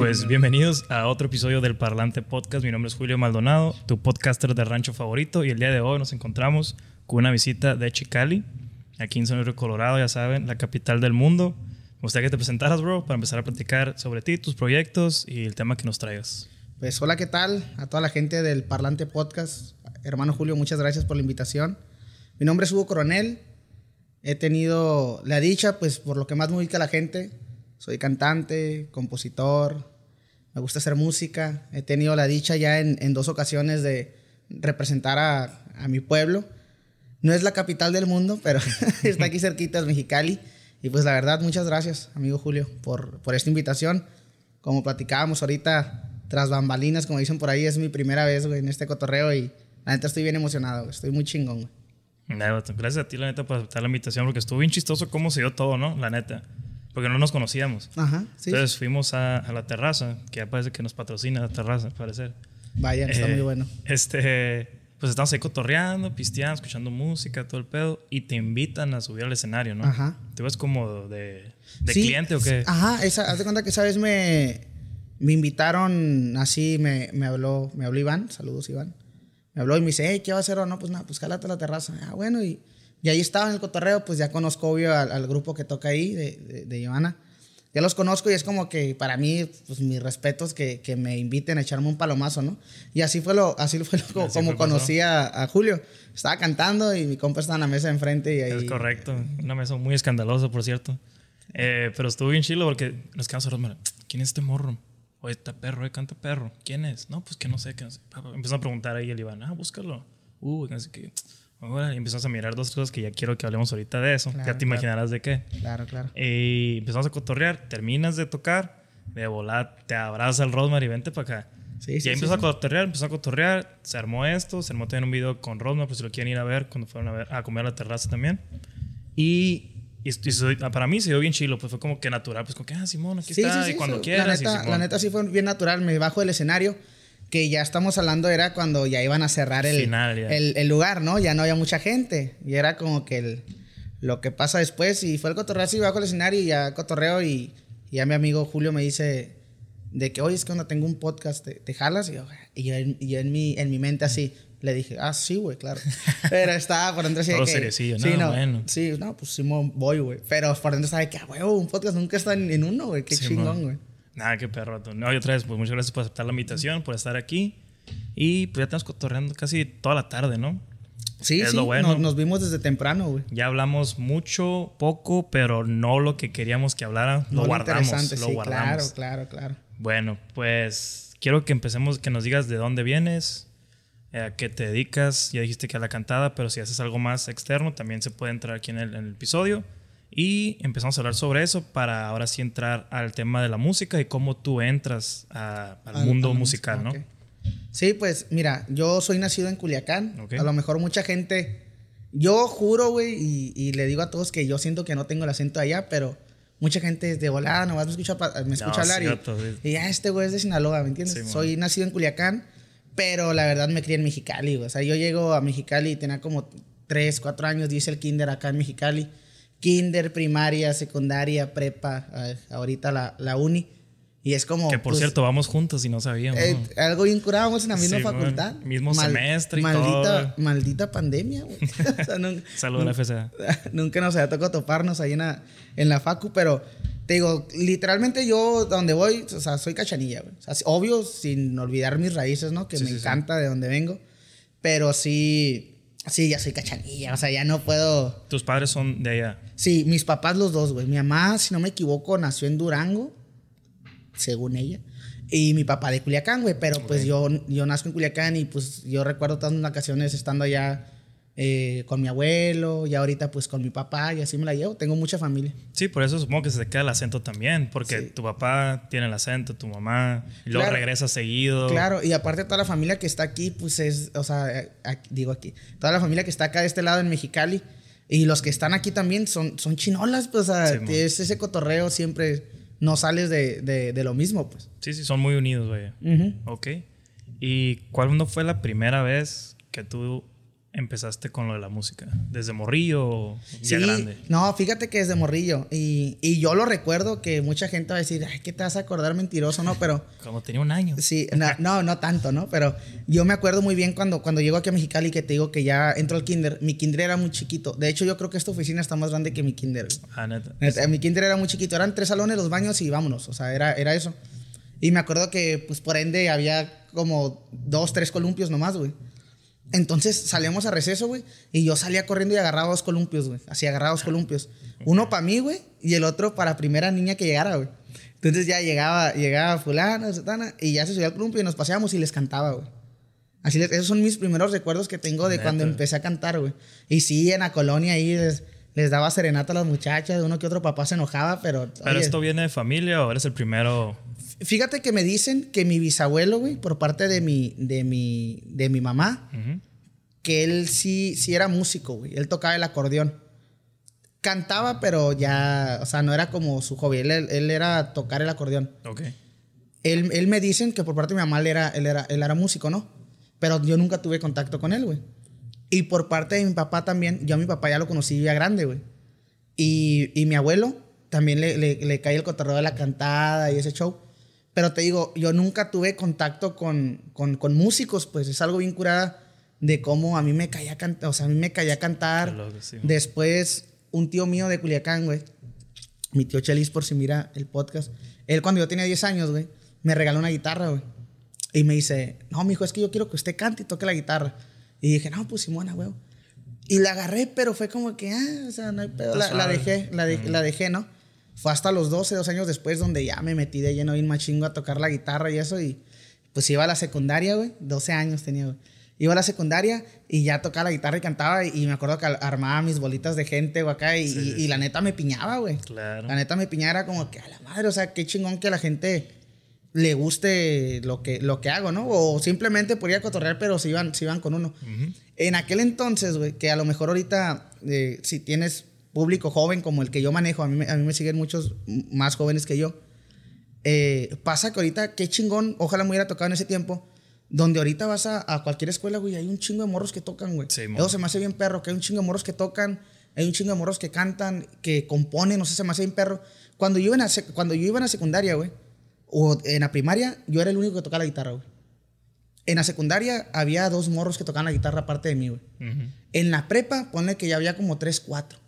Pues bienvenidos a otro episodio del Parlante Podcast. Mi nombre es Julio Maldonado, tu podcaster de rancho favorito. Y el día de hoy nos encontramos con una visita de Chicali, aquí en Sonora, Colorado, ya saben, la capital del mundo. Me gustaría que te presentaras, bro, para empezar a platicar sobre ti, tus proyectos y el tema que nos traigas. Pues hola, ¿qué tal? A toda la gente del Parlante Podcast. Hermano Julio, muchas gracias por la invitación. Mi nombre es Hugo Coronel. He tenido la dicha, pues por lo que más me ubica la gente. Soy cantante, compositor, me gusta hacer música. He tenido la dicha ya en, en dos ocasiones de representar a, a, mi pueblo. No es la capital del mundo, pero está aquí cerquita, es Mexicali. Y pues la verdad, muchas gracias, amigo Julio, por, por esta invitación. Como platicábamos ahorita, tras bambalinas, como dicen por ahí, es mi primera vez, güey, en este cotorreo y la neta estoy bien emocionado, güey. Estoy muy chingón, güey. Gracias a ti, la neta, por aceptar la invitación, porque estuvo bien chistoso cómo se dio todo, ¿no? La neta. Porque no nos conocíamos. Ajá, sí. Entonces fuimos a, a la terraza, que ya parece que nos patrocina la terraza, al parecer. Vaya, está Eh, muy bueno. Este, pues estamos ahí cotorreando, pisteando, escuchando música, todo el pedo, y te invitan a subir al escenario, ¿no? Ajá. ¿Te ves como de, de Sí, cliente o qué? Ajá, esa, haz de cuenta que esa vez me, me invitaron así, me, me habló, me habló Iván, saludos Iván. Me habló y me dice, hey, ¿qué va a hacer? O no, pues nada, pues cálate a la terraza. Ah, bueno, y, y ahí estaba en el cotorreo, pues ya conozco obvio al, al grupo que toca ahí, de, de, de Ivana. Ya los conozco y es como que para mí, pues mis respetos que, que me inviten a echarme un palomazo, ¿no? Y así fue lo, así fue lo, como, Así fue, conocí a, a Julio. Estaba cantando y mi compa estaba en la mesa de enfrente y ahí... Es correcto. Una mesa muy escandalosa, por cierto. Eh, pero estuvo bien chilo porque nos quedamos Rosmar. ¿Quién es este morro? Oye, está perro, eh, canta perro. ¿Quién es? No, pues que no sé, que no sé. Empezó a preguntar ahí el Iván, ah, búscalo. Uh, no sé qué. Y empezamos a mirar dos cosas que ya quiero que hablemos ahorita de eso. Claro, ya te claro. imaginarás de qué. Claro, claro. Y empezamos a cotorrear. Terminas de tocar, de volar, te abraza el Rosmar y vente para acá. Sí, y sí, ahí sí, empezó a sí. cotorrear, empezó a cotorrear, se armó esto, se armó también un video con Rosmar, pues si lo quieren ir a ver cuando fueron a, ver, a comer a la terraza también. Y, y, y para mí se dio bien chilo, pues fue como que natural, pues como que, ah, Simón, aquí Sí, está, sí, y sí, cuando so- quieras. La y neta, Simón. la neta sí fue bien natural. Me bajo del escenario, que ya estamos hablando, era cuando ya iban a cerrar el, Final, el, el lugar, ¿no? Ya no había mucha gente. Y era como que el- lo que pasa después. Y fue el cotorreo así, bajo el escenario y ya cotorreo. Y, y ya mi amigo Julio me dice de que, oye, es que cuando tengo un podcast, ¿te, te jalas? Y yo, y yo en, y yo en mi, en mi mente así. Le dije, ah, sí, güey, claro. Pero estaba por dentro así de que... seriecillo, sí, no, no, bueno. Sí, no, pues Simón, voy, güey. Pero por dentro estaba de que, ah, güey, un podcast nunca está en, en uno, güey. Qué chingón, güey. Nada, qué perro. No, y otra vez, pues muchas gracias por aceptar la invitación, por estar aquí. Y pues ya estamos cotorreando casi toda la tarde, ¿no? Sí, Es sí, lo bueno. nos, nos vimos desde temprano, güey. Ya hablamos mucho, poco, pero no lo que queríamos que hablara. Lo No, guardamos, interesante, lo sí, guardamos. Claro, claro, claro. Bueno, pues quiero que empecemos, que nos digas de dónde vienes, eh, a qué te dedicas. Ya dijiste que a la cantada, pero si haces algo más externo, también se puede entrar aquí en el, en el episodio. Y empezamos a hablar sobre eso para ahora sí entrar al tema de la música y cómo tú entras a- al Al- mundo musical, música, ¿no? ok. Sí, pues mira, yo soy nacido en Culiacán. Ok. A lo mejor mucha gente. Yo juro, güey, y, y le digo a todos que yo siento que no tengo el acento allá, pero mucha gente de volada nomás me escucha, me escucha No, hablar cierto, y, y ya este güey es de Sinaloa, ¿me entiendes? Sí, man. soy nacido en Culiacán, pero la verdad me crié en Mexicali, güey. O sea, yo llego a Mexicali y tenía como 3, 4 años, dice el kinder acá en Mexicali. Kinder, primaria, secundaria, prepa, ahorita la, la uni. Y es como. Que por pues, cierto, vamos juntos y no sabíamos. eh, algo bien curado, vamos en la misma Sí, facultad. man. Mismo semestre y maldita, todo. Maldita pandemia, güey. O sea, a la FCA. nunca nos había tocado toparnos ahí en la, en la facu, pero te digo, literalmente yo donde voy, o sea, soy cachanilla, güey. O sea, obvio, sin olvidar mis raíces, ¿no? Que Sí, me sí. encanta de donde vengo. Pero sí, sí, ya soy cachanilla. O sea, ya no puedo. Tus padres son de allá. Sí, mis papás los dos, güey. Mi mamá, si no me equivoco, nació en Durango, según ella. Y mi papá de Culiacán, güey. Pero pues yo, yo nazco en Culiacán y pues yo recuerdo todas mis vacaciones estando allá eh, con mi abuelo y ahorita pues con mi papá y así me la llevo. Tengo mucha familia. Sí, por eso supongo que se te queda el acento también, porque Sí. tu papá tiene el acento, tu mamá, y luego Claro. regresa seguido. Claro, y aparte toda la familia que está aquí, pues es, o sea, aquí- digo aquí, toda la familia que está acá de este lado en Mexicali y los que están aquí también son, son chinolas, pues, o sea, Sí, es ese cotorreo siempre, no sales de, de, de lo mismo, pues. Sí, sí, son muy unidos, vaya. Ujú. Ok. ¿Y cuándo fue la primera vez que tú empezaste con lo de la música? ¿Desde morrillo o ya Sí, grande? no, fíjate que desde morrillo. Y, y yo lo recuerdo que mucha gente va a decir, ay, ¿qué te vas a acordar mentiroso? No, pero Como tenía un año. sí, no, no, no tanto, ¿no? Pero yo me acuerdo muy bien cuando, cuando llego aquí a Mexicali que te digo que ya entro al kinder. Mi kinder era muy chiquito. De hecho, yo creo que esta oficina está más grande que mi kinder. Ah, neta. Neta, Mi kinder era muy chiquito. Eran tres salones, los baños y vámonos. O sea, era, era eso. Y me acuerdo que, pues, por ende, había como dos, tres columpios nomás, güey. Entonces salíamos a receso, güey. Y yo salía corriendo y agarraba dos columpios, güey. Así agarraba dos columpios. Uno para mí, güey. Y el otro para primera niña que llegara, güey. Entonces ya llegaba, llegaba fulana, sutana, y ya se subía al columpio y nos paseábamos y les cantaba, güey. Así les- esos son mis primeros recuerdos que tengo de cuando empecé a cantar, güey. Y sí, en la colonia ahí les, les daba serenata a las muchachas. Uno que otro papá se enojaba, pero... ¿Pero oye, esto viene de familia o eres el primero? Fíjate que me dicen que mi bisabuelo, güey, por parte de mi, de mi, de mi mamá, que él sí, sí era músico, güey. Él tocaba el acordeón. Cantaba, pero ya, o sea, no era como su hobby. Él, él era tocar el acordeón. Ok. Él, él me dicen que por parte de mi mamá él era, él, era, él era músico, ¿no? Pero yo nunca tuve contacto con él, güey. Y por parte de mi papá también, yo a mi papá ya lo conocí ya grande, güey. Y, y mi abuelo también le, le, le cae el cotorreo de la cantada y ese show. Pero te digo, yo nunca tuve contacto con, con, con músicos, pues es algo bien curada de cómo a mí me caía cantar, o sea, a mí me caía cantar. Después, un tío mío de Culiacán, güey, mi tío Chelis, por si mira el podcast, él cuando yo tenía 10 años, güey, me regaló una guitarra, güey. Y me dice, no, mijo, es que yo quiero que usted cante y toque la guitarra. Y dije, no, pues Simona, güey. Y la agarré, pero fue como que, ah, o sea, no hay pedo. La, la dejé, la, de- la dejé, ¿no? Fue hasta los 12, dos años después donde ya me metí de lleno bien machingo a tocar la guitarra y eso. Y pues iba a la secundaria, güey. 12 años tenía, güey. Iba a la secundaria y ya tocaba la guitarra y cantaba. Y, y me acuerdo que armaba mis bolitas de gente, güey, acá. Y, Sí, y- y la neta me piñaba, güey. Claro. La neta me piñaba era como que a la madre, o sea, qué chingón que la gente le guste lo que, lo que hago, ¿no? O simplemente podría cotorrear, pero se iban, se iban con uno. En aquel entonces, güey, que a lo mejor ahorita, eh, si tienes público joven como el que yo manejo, a mí, me- a mí me siguen muchos más jóvenes que yo, eh, pasa que ahorita, qué chingón, ojalá me hubiera tocado en ese tiempo, donde ahorita vas a, a cualquier escuela, güey, hay un chingo de morros que tocan, güey. Sí. Eso se me hace bien perro, que hay un chingo de morros que tocan, hay un chingo de morros que cantan, que componen, no sé, se me hace bien perro. Cuando yo iba en la, sec- cuando yo iba en la secundaria, güey, o en la primaria, yo era el único que tocaba la guitarra, güey. En la secundaria había dos morros que tocaban la guitarra aparte de mí, güey. Ujú. En la prepa, ponle que ya había como tres, cuatro.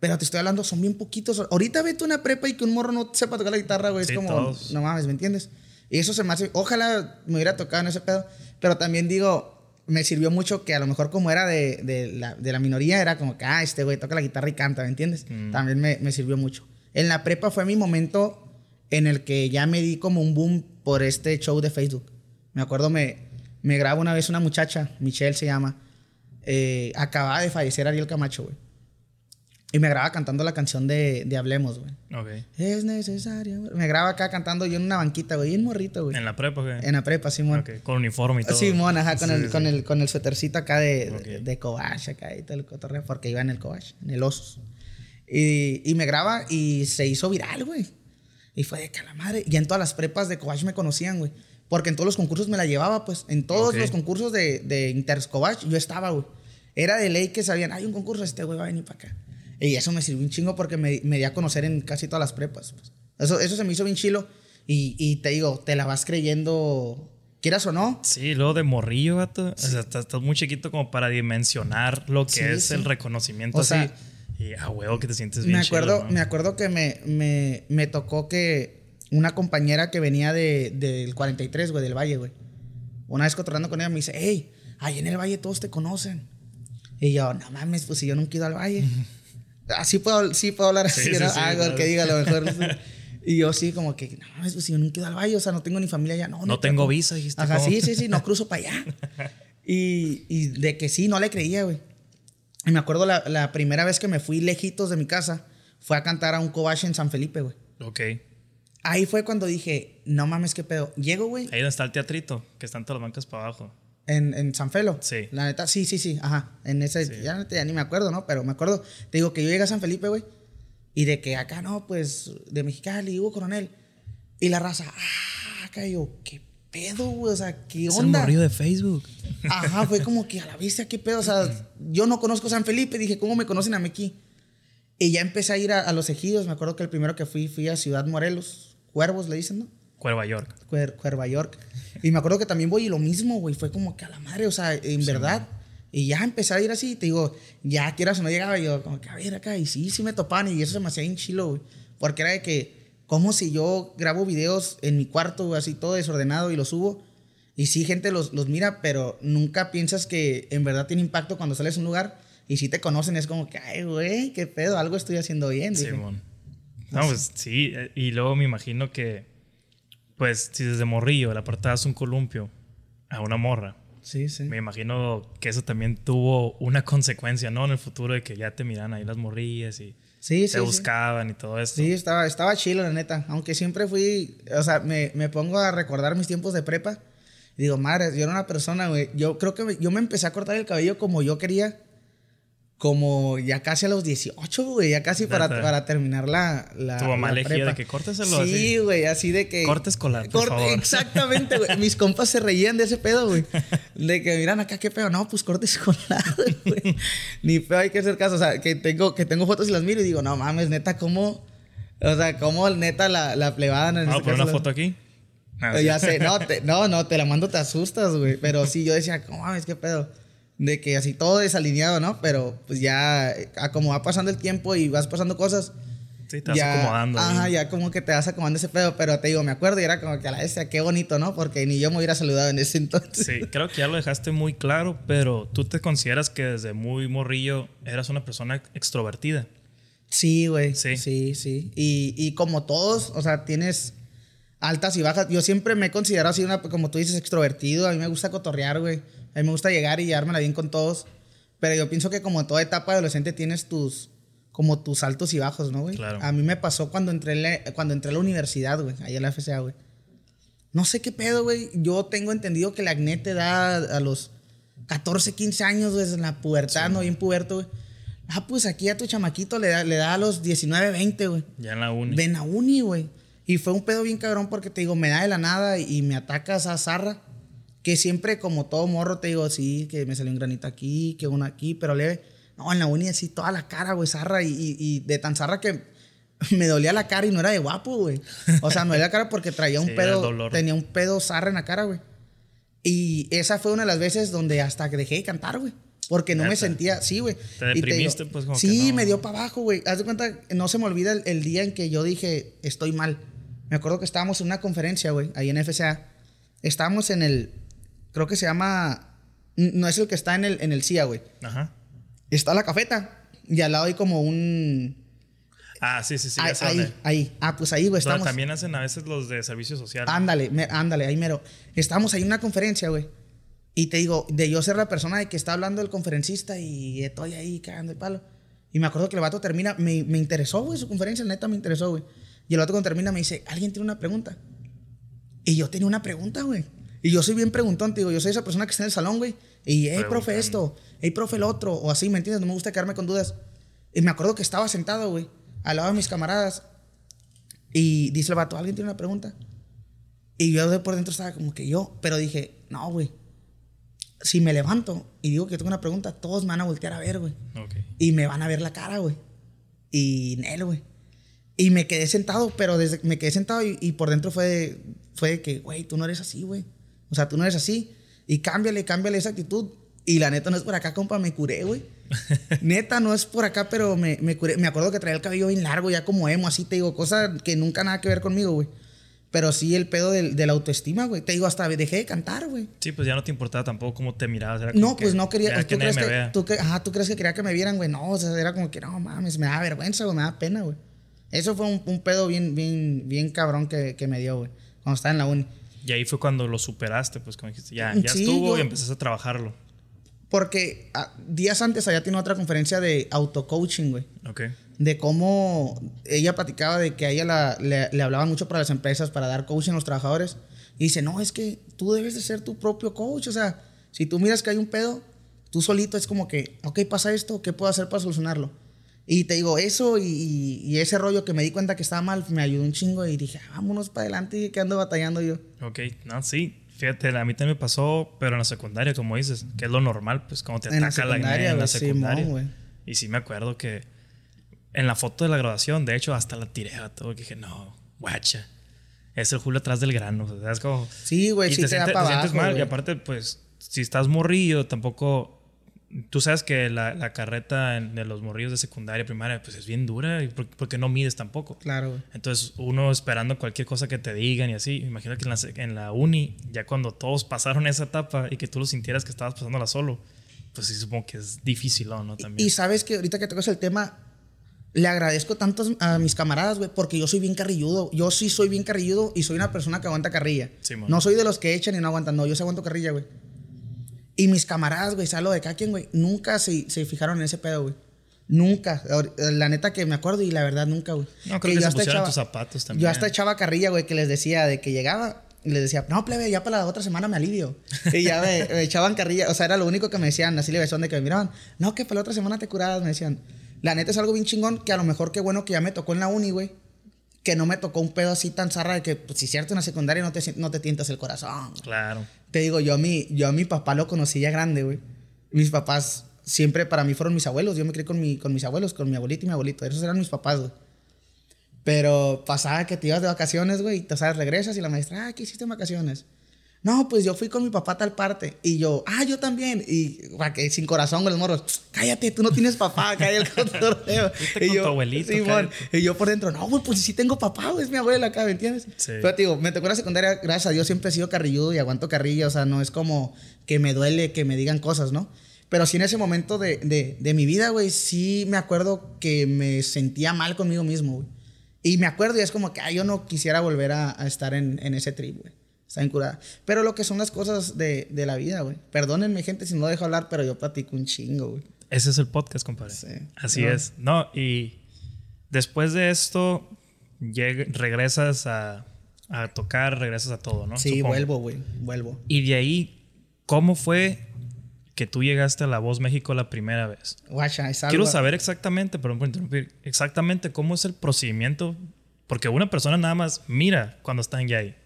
Pero te estoy hablando, son bien poquitos. Ahorita vete una prepa y que un morro no sepa tocar la guitarra, güey. Sí, es como, todos. no mames, ¿me entiendes? Y eso se me hace, ojalá me hubiera tocado en ese pedo. Pero también digo, me sirvió mucho que a lo mejor como era de, de la, de la minoría, era como que, ah, este güey toca la guitarra y canta, ¿me entiendes? Mm. También me, me sirvió mucho. En la prepa fue mi momento en el que ya me di como un boom por este show de Facebook. Me acuerdo, me, me graba una vez una muchacha, Michelle se llama, eh, acababa de fallecer Ariel Camacho, güey. Y me graba cantando la canción de, de Hablemos, güey. Ok. Es necesario. Me graba acá cantando yo en una banquita, güey. En morrito, güey. ¿En la prepa qué? En la prepa, Simón. Ok, Con uniforme y todo. Simón, ajá, con, Sí, el, sí, con, el, con el suétercito acá de, Ok. de, de Cobach acá y todo el cotorreo, porque iba en el Cobach, en el Osos. Y, y me graba y se hizo viral, güey. Y fue de que a la madre. Y en todas las prepas de Cobach me conocían, güey. Porque en todos los concursos me la llevaba, pues. En todos los concursos de, de Interscobach yo estaba, güey. Era de ley que sabían, hay un concurso, este güey va a venir para acá. Y eso me sirvió un chingo porque me, me di a conocer en casi todas las prepas. pues. Eso, eso se me hizo bien chilo. Y, y te digo, te la vas creyendo, quieras o no. Sí, luego de morrillo, gato. O sea, estás, estás muy chiquito como para dimensionar lo que Sí, es sí. el reconocimiento O así. sea, y a huevo que te sientes bien me acuerdo, chido, ¿no? me acuerdo que me, me, me tocó que una compañera que venía de, del 43, güey, del Valle, güey. Una vez cotorreando con ella me dice, hey, ahí en el Valle todos te conocen. Y yo, no mames, pues si yo nunca he ido al Valle. Así puedo, sí puedo hablar así, Sí, sí, ¿no? sí, Algo claro. que diga a lo mejor. y yo sí, como que, no mames, pues si yo nunca he ido al Valle, o sea, no tengo ni familia allá. No, No neta, tengo ¿cómo? visa, dijiste. Ajá, sí, sí, sí, no cruzo para allá. Y, y de que sí, no le creía, güey. Y me acuerdo la, la primera vez que me fui lejitos de mi casa, fue a cantar a un covache en San Felipe, güey. Ok. Ahí fue cuando dije, no mames, qué pedo. Llego, güey, Ahí donde está el teatrito, que están todas las bancas para abajo. en, en San Felo. Sí. La neta, sí, sí, sí, ajá. En ese, Sí. ya, neta, ya ni me acuerdo, ¿no? Pero me acuerdo, te digo que yo llegué a San Felipe, güey. Y de que acá, no, pues, de Mexicali, Hugo Coronel. Y la raza, ah, acá yo, qué pedo, güey? O sea, ¿qué onda? morrillo de Facebook. Ajá, fue como que a la vista, qué pedo. O sea, yo no conozco San Felipe. Dije, ¿cómo me conocen a mí aquí? Y ya empecé a ir a, a los ejidos. Me acuerdo que el primero que fui, fui a Ciudad Morelos. Cuervos le dicen, ¿no? Cuerva York. Cuer, Cuerva York. Y me acuerdo que también voy y lo mismo, güey. Fue como que a la madre, o sea, en verdad. Y ya empecé a ir así, te digo, ya quieras o no llegaba, y yo como que a ver acá, y sí, sí me topaban, y eso se me hacía bien chilo, güey. Porque era de que, como si yo grabo videos en mi cuarto, así todo desordenado y lo subo, y sí, gente los, los mira, pero nunca piensas que en verdad tiene impacto cuando sales a un lugar y si te conocen, es como que, ay, güey, qué pedo, algo estoy haciendo bien. dije. Simón. No, pues sí. Y luego me imagino que, pues, si desde morrillo le apartabas un columpio a una morra, Sí, sí. me imagino que eso también tuvo una consecuencia, ¿no? En el futuro de que ya te miran ahí las morrillas y Sí, sí. te sí. buscaban y todo esto. Sí, estaba, estaba chilo, la neta. Aunque siempre fui, o sea, me, me pongo a recordar mis tiempos de prepa. Y digo, madre, yo era una persona, güey. Yo creo que me- yo me empecé a cortar el cabello como yo quería. Como ya casi a los 18, güey. Ya casi para, para terminar la, la Tu mamá la prepa. de que córteselo Sí, así. güey, así de que... Corte escolar, por Corte- favor. Exactamente, güey. Mis compas se reían de ese pedo, güey. De que miran acá, qué pedo. No, pues corte escolar, güey. Ni feo hay que hacer caso. O sea, que tengo, que tengo fotos y las miro y digo, no mames, neta, ¿cómo? O sea, ¿cómo neta la, la plebada? En Vamos a poner una foto aquí. Ah, Ya sí. sé, no, te, no, no, te la mando, te asustas, güey. Pero sí, yo decía, ¿cómo mames, qué pedo? De que así todo desalineado, ¿no? Pero pues ya, a como va pasando el tiempo y vas pasando cosas, Sí, te vas ya, acomodando. Ajá, ahí. ya como que te vas acomodando ese pedo. Pero te digo, me acuerdo y era como que a la bestia, qué bonito, ¿no? Porque ni yo me hubiera saludado en ese entonces. Sí, creo que ya lo dejaste muy claro, pero tú te consideras que desde muy morrillo eras una persona extrovertida. Sí, güey. Sí. Sí, sí. Y, y como todos, o sea, tienes altas y bajas. Yo siempre me he considerado así, una, como tú dices, extrovertido. A mí me gusta cotorrear, güey. A mí me gusta llegar y llevármela bien con todos. Pero yo pienso que como toda etapa adolescente tienes tus como tus altos y bajos, ¿no, güey? Claro. A mí me pasó cuando entré, en la- cuando entré a la universidad, güey, ahí en la FCA, güey. No sé qué pedo, güey. Yo tengo entendido que el acné te da a los 14, 15 años, güey, en la pubertad, ¿no? Bien puberto, güey. Ah, pues aquí a tu chamaquito le da, le da a los 19, 20, güey. Ya en la uni. Ven a uni, güey. Y fue un pedo bien cabrón porque te digo, me da de la nada y me ataca esa zarra. Que siempre, como todo morro, te digo, sí, que me salió un granito aquí, que uno aquí, pero leve. No, en la uni así toda la cara, güey, zarra. Y, y- y de tan zarra que me dolía la cara y no era de guapo, güey. O sea, me dolía la cara porque traía un Sí, pedo, tenía un pedo zarra en la cara, güey. Y esa fue una de las veces donde hasta que dejé de cantar, güey. Porque no me sentía, sí, güey. Te Y digo, deprimiste, pues, como que Sí, no. me dio para abajo, güey. Haz de cuenta, no se me olvida el, el día en que yo dije, estoy mal. Me acuerdo que estábamos en una conferencia, güey, ahí en FCA. Estábamos en el, creo que se llama, no es el que está en el, en el CIA, güey. Ajá. Está la cafeta y al lado hay como un... Ah, sí, sí, sí. ahí, ahí. Ah, pues ahí, güey, Donde estamos... también hacen a veces los de servicio social. Ándale, me- ándale, ahí mero. Estábamos ahí en una conferencia, güey. Y te digo, de yo ser la persona de que está hablando el conferencista y estoy ahí cagando el palo. Y me acuerdo que el vato termina, me, me interesó, güey, su conferencia, neta me interesó, güey. Y el vato cuando termina me dice, ¿alguien tiene una pregunta? Y yo tenía una pregunta, güey. Y yo soy bien preguntón, te digo, yo soy esa persona que está en el salón, güey. Y, hey, profe, esto, hey, profe, el otro, o así, ¿me entiendes? No me gusta quedarme con dudas. Y me acuerdo que estaba sentado, güey, al lado de mis camaradas. Y dice el vato, ¿alguien tiene una pregunta? Y yo de por dentro estaba como que yo, pero dije, no, güey. Si me levanto y digo que tengo una pregunta, todos me van a voltear a ver, güey. Ok. Y me van a ver la cara, güey. Y Nel, güey. Y me quedé sentado, pero desde me quedé sentado y, y por dentro fue de, fue de que, güey, tú no eres así, güey. O sea, tú no eres así. Y cámbiale, cámbiale esa actitud. Y la neta no es por acá, compa, me curé, güey. neta no es por acá, pero me, me curé. Me acuerdo que traía el cabello bien largo, ya como emo, así te digo, cosa que nunca nada que ver conmigo, güey. Pero sí el pedo del- de la autoestima, güey. Te digo, hasta dejé de cantar, güey. Sí, pues ya no te importaba tampoco cómo te mirabas. era como No, que pues no quería. pues, que ¿tú, nadie crees que, tú, que- ajá, ¿Tú crees que quería que me vieran, güey? No, o sea, era como que no mames, me da vergüenza, güey, me da pena, güey. Eso fue un, un pedo bien, bien, bien cabrón que, que me dio, güey. Cuando estaba en la uni. Y ahí fue cuando lo superaste, pues como dijiste, ya, ya Sí, estuvo yo- y empezaste a trabajarlo. Porque ah, días antes allá tiene otra conferencia de auto-coaching, güey. Ok. De cómo ella platicaba de que a ella la- le, le hablaban mucho para las empresas, para dar coaching a los trabajadores. Y dice, no, es que tú debes de ser tu propio coach. O sea, si tú miras que hay un pedo, tú solito es como que, ok, pasa esto, ¿qué puedo hacer para solucionarlo? Y te digo, eso y, y, ese rollo que me di cuenta que estaba mal me ayudó un chingo y dije, vámonos para adelante y que ando batallando yo. Ok, no, sí. Fíjate, a mí también me pasó, pero en la secundaria, como dices, que es lo normal, pues como te ataca la, la en la secundaria. y sí me acuerdo que en la foto de la graduación, de hecho, hasta la tiré a todo, que dije, no, guacha. Es el Julio atrás del grano. O sea, es como. Sí, güey, sí te, te, te sientes mal. Y aparte, pues, si estás morrillo, tampoco tú sabes que la, la carreta de los morrillos de secundaria, primaria, pues es bien dura y porque no mides tampoco. Claro. Entonces, uno esperando cualquier cosa que te digan y así, imagino que en la, en la uni, ya cuando todos pasaron esa etapa y que tú lo sintieras que estabas pasándola solo, pues sí supongo que es difícil, ¿no? También. Y, sabes que ahorita que tocas el tema, le agradezco tanto a mis camaradas, güey, porque yo soy bien carrilludo. Yo sí soy bien carrilludo y soy una persona que aguanta carrilla. no soy de los que echan y no aguantan, no, yo sí aguanto carrilla, güey. Y mis camaradas, güey, lo de cada quien, güey, nunca se, se fijaron en ese pedo, güey. Nunca. La neta que me acuerdo y la verdad nunca, güey. No, creo que, yo hasta echaba, tus zapatos también. Yo hasta echaba carrilla, güey, que les decía de que llegaba y les decía, no, plebe, ya para la otra semana me alivio. Y ya me, echaban carrilla. O sea, era lo único que me decían, así le besón de que me miraban. No, que para la otra semana te curabas, me decían. La neta es algo bien chingón que a lo mejor qué bueno que ya me tocó en la uni, güey que no me tocó un pedo así tan zarra de que, pues, si cierto, en la secundaria no te, no te tientas el corazón. Claro. Te digo, yo a mi, yo a mi papá lo conocí ya grande, güey. Mis papás siempre para mí fueron mis abuelos. Yo me crié con, mi, con mis abuelos, con mi abuelito y mi abuelito. Esos eran mis papás, güey. Pero pasaba que te ibas de vacaciones, güey, y te sabes, regresas y la maestra, ah, ¿qué hiciste en vacaciones? No, pues yo fui con mi papá a tal parte. Y yo, ah, yo también. Y que sin corazón, güey, los morros, cállate, tú no tienes papá, cállate el cotorreo. y yo, tu abuelito. y yo por dentro, no, güey, pues sí tengo papá, güey, es mi abuela acá, ¿me entiendes? Sí. Pero te digo, me tocó la secundaria, gracias a Dios siempre he sido carrilludo y aguanto carrilla, o sea, no es como que me duele que me digan cosas, ¿no? Pero sí en ese momento de, de, de mi vida, güey, sí me acuerdo que me sentía mal conmigo mismo, güey. Y me acuerdo y es como que, ay, yo no quisiera volver a, a estar en, en ese trip, güey. Está incurada. Pero lo que son las cosas de, de la vida, güey. Perdónenme, gente, si no dejo hablar, pero yo platico un chingo, güey. Ese es el podcast, compadre. Sí. Así es. No, y después de esto, regresas a, a, tocar, regresas a todo, ¿no? Sí, vuelvo, güey. Vuelvo. Y de ahí, ¿cómo fue que tú llegaste a La Voz México la primera vez? Guacha, es algo... Quiero saber exactamente, perdón por interrumpir, exactamente cómo es el procedimiento. Porque una persona nada más mira cuando están ya ahí.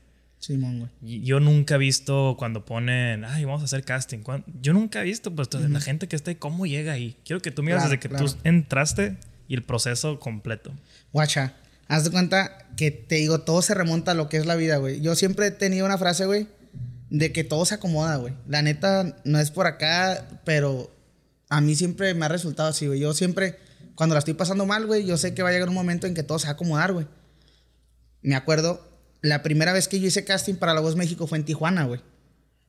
Simón, Yo nunca he visto cuando ponen, ay, vamos a hacer casting. Yo nunca he visto, pues, la gente que está ahí, cómo llega ahí. Quiero que tú mires desde que tú entraste y el proceso completo. Guacha, haz de cuenta que te digo, todo se remonta a lo que es la vida, güey. Yo siempre he tenido una frase, güey, de que todo se acomoda, güey. La neta, no es por acá, pero a mí siempre me ha resultado así, güey. Yo siempre, cuando la estoy pasando mal, güey, yo sé que va a llegar un momento en que todo se va a acomodar, güey. Me acuerdo la primera vez que yo hice casting para La Voz México fue en Tijuana, güey.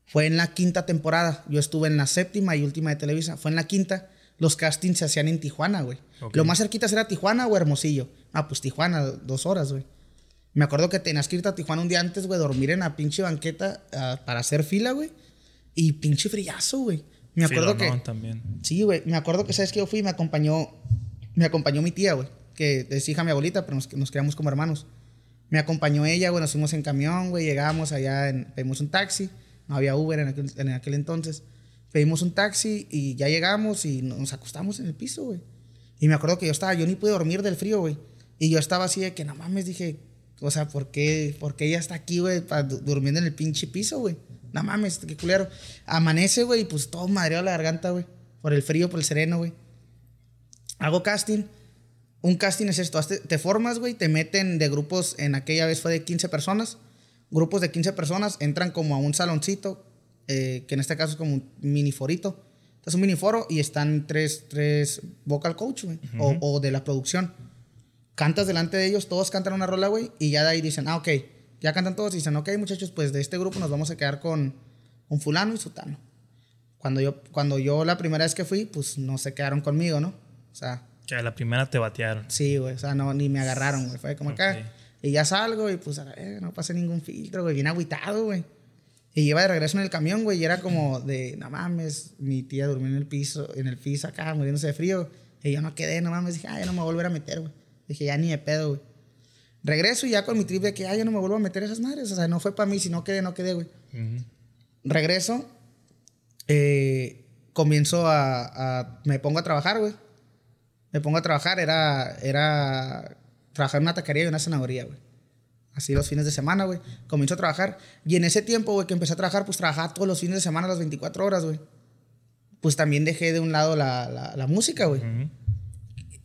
Fue en la quinta temporada. Yo estuve en la séptima y última de Televisa. Fue en la quinta. Los castings se hacían en Tijuana, güey. Lo más cerquita era Tijuana o Hermosillo. Ah, pues Tijuana, dos horas, güey. Me acuerdo que tenías que irte a Tijuana un día antes, güey, dormir en la pinche banqueta ah, para hacer fila, güey. Y pinche frillazo, güey. Me acuerdo que. también. Sí, güey. Me acuerdo que, ¿sabes que Yo fui y me acompañó. Me acompañó mi tía, güey. Que es hija de mi abuelita, pero nos, nos quedamos como hermanos. Me acompañó ella, güey, nos fuimos en camión, güey, llegamos allá, en, pedimos un taxi, no había Uber en aquel, en aquel entonces. Pedimos un taxi y ya llegamos y nos acostamos en el piso, güey. Y me acuerdo que yo estaba, yo ni pude dormir del frío, güey. Y yo estaba así de que, no mames, dije, o sea, ¿por qué, por qué ella está aquí, güey, durmiendo en el pinche piso, güey? No mames, qué culero. Amanece, güey, y pues todo madreado la garganta, güey. Por el frío, por el sereno, güey. Hago casting un casting es esto, te formas, güey, te meten de grupos, en aquella vez fue de 15 personas, grupos de 15 personas entran como a un saloncito, eh, que en este caso es como un mini forito. Es un mini foro y están tres, tres vocal coach, güey, o, de la producción. Cantas delante de ellos, todos cantan una rola, güey, y ya de ahí dicen, ah, ok, ya cantan todos y dicen, ok, muchachos, pues de este grupo nos vamos a quedar con un fulano y sutano. Cuando yo, cuando yo la primera vez que fui, pues no se quedaron conmigo, ¿no? O sea, que a la primera te batearon. Sí, güey. O sea, no, ni me agarraron, güey. Fue como acá. Y ya salgo y pues eh, no pasé ningún filtro, güey. Bien agüitado, güey. Y iba de regreso en el camión, güey. Y era como de, no mames, mi tía durmió en el piso, en el piso acá, muriéndose de frío. Y yo no quedé, no mames. Dije, ah, ya no me voy a volver a meter, güey. Dije, ya ni de pedo, güey. Regreso y ya con mi trip de que, ah, ya no me vuelvo a meter esas madres. O sea, no fue para mí, si no quedé, no quedé, güey. Regreso. Eh, comienzo a, a, Me pongo a trabajar, güey Me pongo a trabajar, era, era trabajar en una taquería y una zanahoria, güey. Así los fines de semana, güey. Comienzo a trabajar. Y en ese tiempo, güey, que empecé a trabajar, pues trabajaba todos los fines de semana, las 24 horas, güey. Pues también dejé de un lado la, la, la música, güey.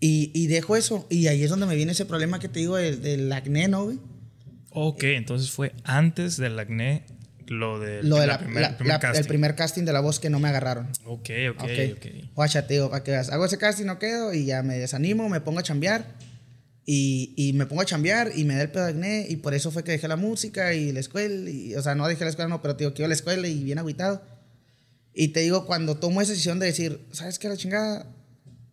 y, y, dejo eso. Y ahí es donde me viene ese problema que te digo del, del acné, ¿no, güey? Ok, entonces fue antes del acné lo, de, lo de la, primer, primer casting. el primer casting de la voz que no me agarraron. Ok, ok, ok. okay. Guacha, para que veas. Hago ese casting, no quedo y ya me desanimo, me pongo a chambear. Y, y, me pongo a chambear y me da el pedo de acné y por eso fue que dejé la música y la escuela. Y, o sea, no dejé la escuela, no, pero digo que iba a la escuela y bien agüitado. Y te digo, cuando tomo esa decisión de decir, ¿sabes qué? La chingada.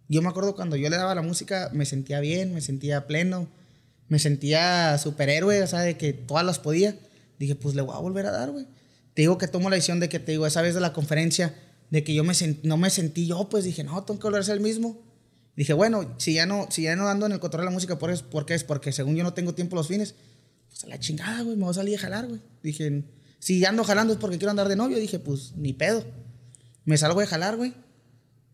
Yo me acuerdo cuando yo le daba la música, me sentía bien, me sentía pleno, me sentía superhéroe, o sea, de que todas las podía. Dije, pues le voy a volver a dar, güey. Te digo que tomo la decisión de que te digo, esa vez de la conferencia, de que yo me no me sentí yo, pues dije, no, tengo que volver a ser el mismo. Dije, bueno, si ya no, si ya no ando en el control de la música, ¿por, ¿por qué es? Porque según yo no tengo tiempo los fines. Pues a la chingada, güey, me voy a salir a jalar, güey. Dije, si ya ando jalando es porque quiero andar de novio. Dije, pues ni pedo. Me salgo de jalar, güey.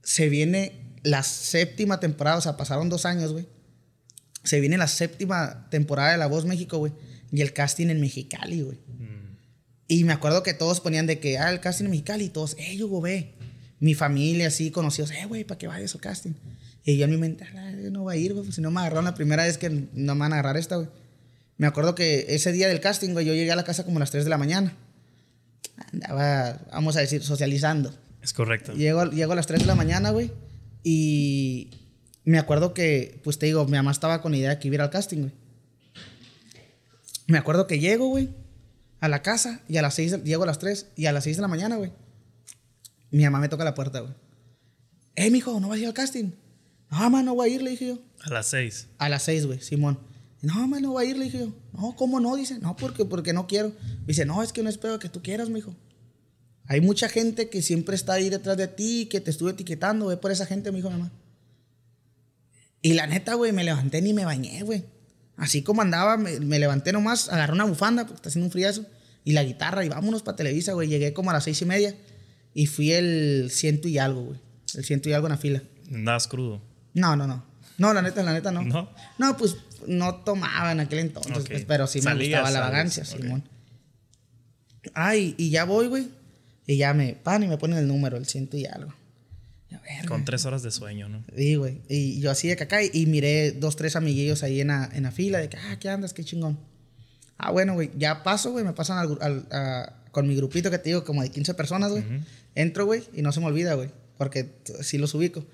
Se viene la séptima temporada, o sea, pasaron dos años, güey. Se viene la séptima temporada de La Voz México, güey. Y el casting en Mexicali, güey. Mm. Y me acuerdo que todos ponían de que, ah, el casting en Mexicali. Y todos, eh, Hugo, ve. Mi familia, así, conocidos, eh, güey, para que vayas al casting. Y yo en mi mente, no va a ir, güey, pues si no me agarraron la primera vez que no me van a agarrar esta, güey. Me acuerdo que ese día del casting, güey, yo llegué a la casa como a las 3 de la mañana. Andaba, vamos a decir, socializando. Es correcto. Llego, llego a las 3 de la mañana, güey, y me acuerdo que, pues te digo, mi mamá estaba con la idea de que iba al casting, güey. Me acuerdo que llego, güey, a la casa y a las 6, llego a las 3 y a las 6 de la mañana, güey. Mi mamá me toca la puerta, güey. Eh, mijo, ¿no vas a ir al casting? No, mamá, no voy a ir, le dije yo. A las seis. A las seis, güey, Simón. No, mamá, no voy a ir, le dije yo. No, ¿cómo no? Dice, no, porque, porque no quiero. Dice, no, es que no espero que tú quieras, mijo. Hay mucha gente que siempre está ahí detrás de ti, que te estuve etiquetando, ve por esa gente, mijo, mamá. Y la neta, güey, me levanté ni me bañé, güey. Así como andaba, me, levanté nomás, agarré una bufanda, porque está haciendo un friazo, y la guitarra, y vámonos para Televisa, güey. Llegué como a las seis y media, y fui el ciento y algo, güey. El ciento y algo en la fila. ¿Andabas crudo? No, no, no. No, la neta, la neta no. No, no pues no tomaba en aquel entonces, pues, pero sí me gustaba la vagancia, Simón. Ay, y ya voy, güey. Y ya me pan y me ponen el número, el ciento y algo. Con tres horas de sueño, ¿no? Sí, güey. Y yo así de caca y miré dos, tres amiguillos ahí en la, en la fila de que, ah, ¿qué andas? Qué chingón. Ah, bueno, güey. Ya paso, güey. Me pasan al, con mi grupito que te digo, como de 15 personas, güey. Entro, güey, y no se me olvida, güey. Porque sí los ubico.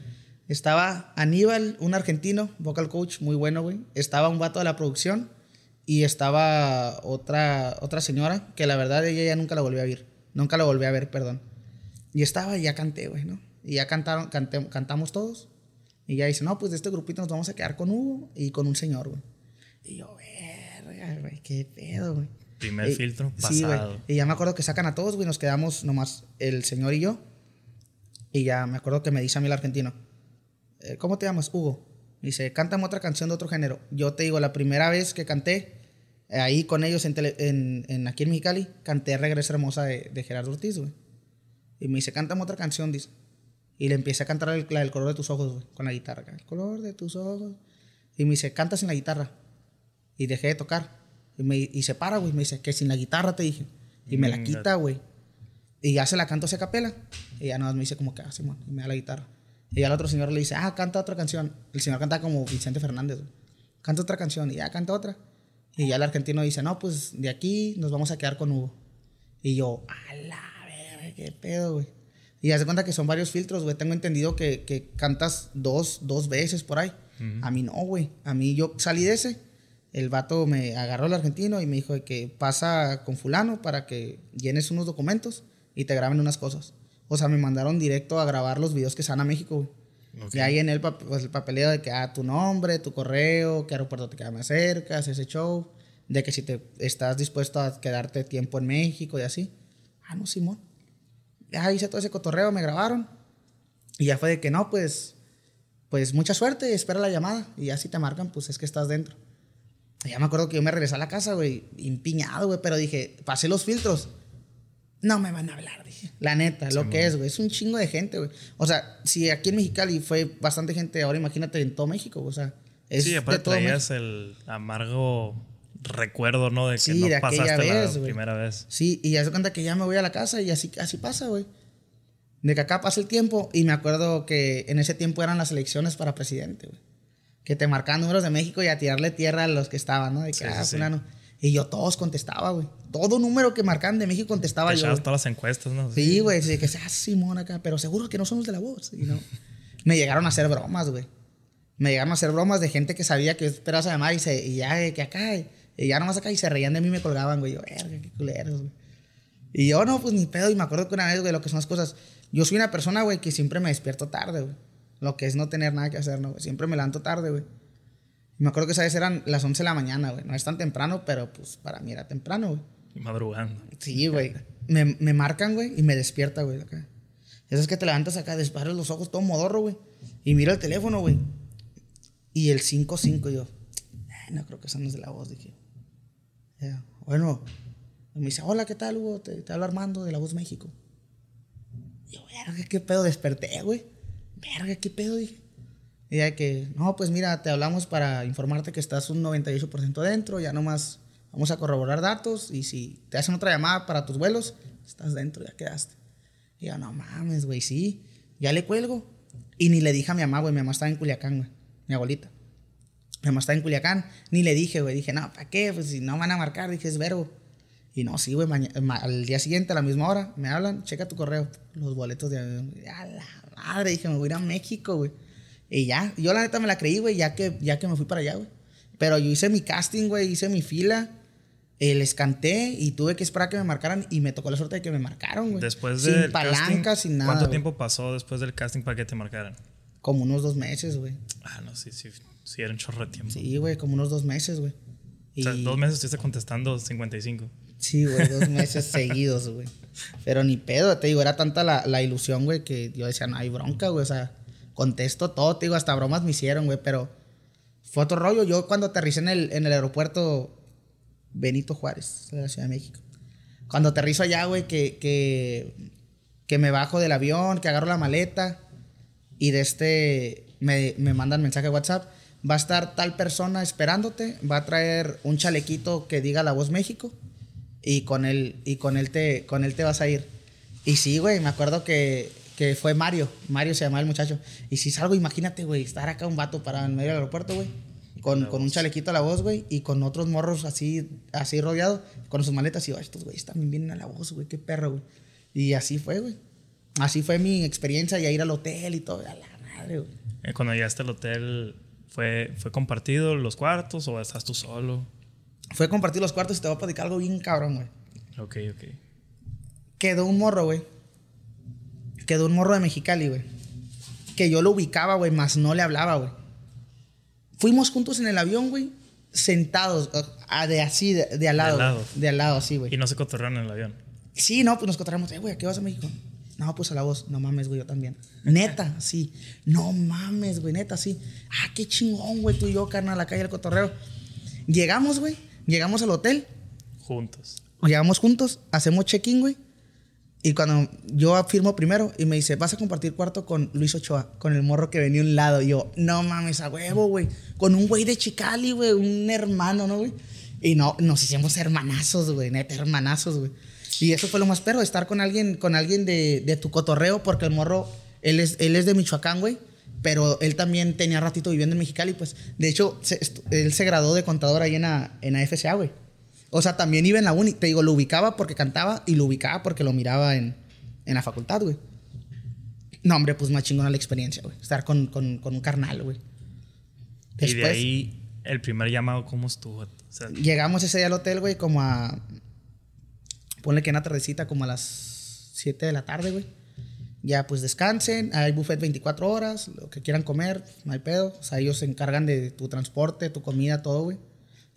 Estaba Aníbal, un argentino, vocal coach muy bueno, güey. Estaba un vato de la producción y estaba otra, otra señora que la verdad ella ya nunca la volví a ver. Nunca la volví a ver, perdón. Y estaba y ya canté, güey, ¿no? Y ya cantaron, cantamos todos. Y ya dice, no, pues de este grupito nos vamos a quedar con Hugo y con un señor, güey. Y yo, verga, güey, qué pedo, güey. Primer filtro pasado. y ya me acuerdo que sacan a todos, güey, nos quedamos nomás el señor y yo. Y ya me acuerdo que me dice a mí el argentino, eh, ¿cómo te llamas? Hugo. Dice, cántame otra canción de otro género. Yo te digo, la primera vez que canté eh, ahí con ellos en, en, en, aquí en Mexicali, canté Regresa Hermosa de, de Gerardo Ortiz, güey. Y me dice, cántame otra canción, dice. Y le empecé a cantar el, color de tus ojos, güey, con la guitarra. El color de tus ojos. Y me dice, cantas en la guitarra. Y dejé de tocar. Y, me, y se para, güey. Me dice, que sin la guitarra te dije. Y me la quita, güey. Y ya se la canto hacia capela. Y ya nada más me dice como que, ah, Simón. Y me da la guitarra. Y al otro señor le dice, ah, canta otra canción. El señor canta como Vicente Fernández. Canta otra canción. Y ya canta otra. Y ya el argentino dice, no, pues de aquí nos vamos a quedar con Hugo. Y yo, a la verga, qué pedo, güey. Y hace cuenta que son varios filtros, güey. Tengo entendido que, que cantas dos, dos veces por ahí. A mí no, güey. A mí yo salí de ese. El vato me agarró el argentino y me dijo que pasa con fulano para que llenes unos documentos y te graben unas cosas. O sea, me mandaron directo a grabar los videos que se a México, güey. Y ahí en el, pues, el papeleo de que, ah, tu nombre, tu correo, qué aeropuerto te queda más cerca, ese show. De que si te estás dispuesto a quedarte tiempo en México y así. Ah, no, Simón. Ya hice todo ese cotorreo, me grabaron. Y ya fue de que no, pues, pues mucha suerte, espera la llamada. Y ya si te marcan, pues es que estás dentro. Y ya me acuerdo que yo me regresé a la casa, güey, impiñado, güey, pero dije, pasé los filtros no me van a hablar, dije. La neta, lo que es, güey. Es un chingo de gente, güey. O sea, si aquí en Mexicali fue bastante gente, ahora imagínate en todo México, o sea. Es sí, aparte de todo traías el amargo recuerdo, ¿no? De que Sí, no de pasaste vez, la primera vez. Sí, y ya se cuenta que ya me voy a la casa y así, así pasa, güey. De que acá pasa el tiempo y me acuerdo que en ese tiempo eran las elecciones para presidente, güey. Que te marcaban números de México y a tirarle tierra a los que estaban, ¿no? De que, Sí, ah, sí. fulano. Y yo todos contestaba, güey. Todo número que marcaban de México contestaba Te yo. todas las encuestas, ¿no? Sí, güey, sí, que ah, Simón acá, pero seguro que no somos de la voz. Y no. Me llegaron a hacer bromas, güey. Me llegaron a hacer bromas de gente que sabía que esperas a llamar y, se, y ya, que acá, y ya nomás acá, y se reían de mí y me colgaban, güey. Yo, verga, qué culeros, güey. Y yo, no, pues ni pedo. Y me acuerdo que una vez, güey, lo que son las cosas. Yo soy una persona, güey, que siempre me despierto tarde, güey. Lo que es no tener nada que hacer, ¿no? güey? Siempre me levanto tarde, güey. Y me acuerdo que esa vez eran las 11 de la mañana, güey. No es tan temprano, pero pues para mí era temprano, güey. Madrugando. Sí, güey. Me, me marcan, güey, y me despierta, güey, acá. Eso es que te levantas acá, disparas los ojos todo modorro, güey. Y miro el teléfono, güey. Y el 5-5, yo. "Ay, no creo que son los de la voz, dije. Ya, Bueno, me dice, hola, ¿qué tal, Hugo? Te, hablo Armando de La Voz México. Yo, verga, ¿qué pedo? Desperté, güey. Verga, ¿qué pedo? Dije. Y ya que, no, pues mira, te hablamos para informarte que estás un 98% dentro, ya nomás vamos a corroborar datos y si te hacen otra llamada para tus vuelos, estás dentro, ya quedaste. Y yo, no mames, güey, sí. Ya le cuelgo. Y ni le dije a mi mamá, güey, mi mamá estaba en Culiacán, güey, mi abuelita. Mi mamá estaba en Culiacán, ni le dije, güey, dije, no, ¿para qué? Pues si no van a marcar, dije, es verbo. Y no, sí, güey, al día siguiente, a la misma hora, me hablan, checa tu correo, los boletos de avión. A la madre, dije, me voy a ir a México, güey. Y ya, yo la neta me la creí, güey, ya que, ya que me fui para allá, güey. Pero yo hice mi casting, güey, hice mi fila, eh, les canté y tuve que esperar a que me marcaran y me tocó la suerte de que me marcaron, güey. Después Sin del palanca, casting, sin nada. ¿Cuánto tiempo pasó después del casting para que te marcaran? Como unos dos meses, güey. Ah, no, sí, sí. Sí, era un chorro de tiempo. Sí, güey, como unos dos meses, güey. O sea, dos meses estuviste contestando 55. Sí, güey, dos meses seguidos, güey. Pero ni pedo, te digo, era tanta la, la ilusión, güey, que yo decía, no hay bronca, güey. O sea, contesto todo, te digo, hasta bromas me hicieron, güey, pero fue otro rollo. Yo cuando aterricé en el, en el aeropuerto Benito Juárez, de la Ciudad de México. Cuando aterrizo allá, güey, que, que, que me bajo del avión, que agarro la maleta y de este me, me mandan mensaje de WhatsApp. Va a estar tal persona esperándote, va a traer un chalequito que diga La Voz México y con él, y con él, te, con él te vas a ir. Y sí, güey, me acuerdo que, que fue Mario, Mario se llamaba el muchacho. Y si salgo, imagínate, güey, estar acá un vato parado en medio del aeropuerto, güey. Con, con un chalequito a la voz, güey, y con otros morros así, así rodeados, con sus maletas. Y yo, estos güeyes también vienen a la voz, güey, qué perro, güey. Y así fue, güey. Así fue mi experiencia, ya ir al hotel y todo, a la madre, güey. Eh, Cuando llegaste al hotel, ¿fue, ¿fue compartido los cuartos o estás tú solo? Fue compartir los cuartos y te voy a platicar algo bien cabrón, güey. Ok, ok. Quedó un morro, güey. Quedó un morro de Mexicali, güey. Que yo lo ubicaba, güey, más no le hablaba, güey. Fuimos juntos en el avión, güey, sentados, ah, de así, de, de al lado. al lado. güey. De al lado, sí, güey. Y no se cotorrearon en el avión. Sí, no, pues nos encontramos, eh, güey, ¿a qué vas a México? No, pues a la voz. No mames, güey, yo también. Neta, sí. No mames, güey, neta, sí. Ah, qué chingón, güey, tú y yo, carnal, a la calle del cotorreo. Llegamos, güey, llegamos al hotel, Juntos. llegamos juntos, hacemos check-in, güey. Y cuando yo firmo primero y me dice, vas a compartir cuarto con Luis Ochoa, con el morro que venía a un lado. Y yo, no mames, a huevo, güey. Con un güey de Chicali, güey, un hermano, ¿no, güey? Y no, nos hicimos hermanazos, güey, neta, hermanazos, güey. Y eso fue lo más perro, estar con alguien, con alguien de, de tu cotorreo, porque el morro, él es, él es de Michoacán, güey. Pero él también tenía ratito viviendo en Mexicali, pues. De hecho, se- él se graduó de contador ahí en la, en la FCA, güey. O sea, también iba en la uni. Te digo, lo ubicaba porque cantaba y lo ubicaba porque lo miraba en, en la facultad, güey. No, hombre, pues más chingona la experiencia, güey. Estar con, con, con un carnal, güey. y de ahí, el primer llamado, ¿cómo estuvo? O sea, llegamos ese día al hotel, güey, como a. Ponle que en la tardecita, como a las 7 de la tarde, güey. Ya, pues descansen. Hay buffet 24 horas, lo que quieran comer, no hay pedo. O sea, ellos se encargan de tu transporte, tu comida, todo, güey.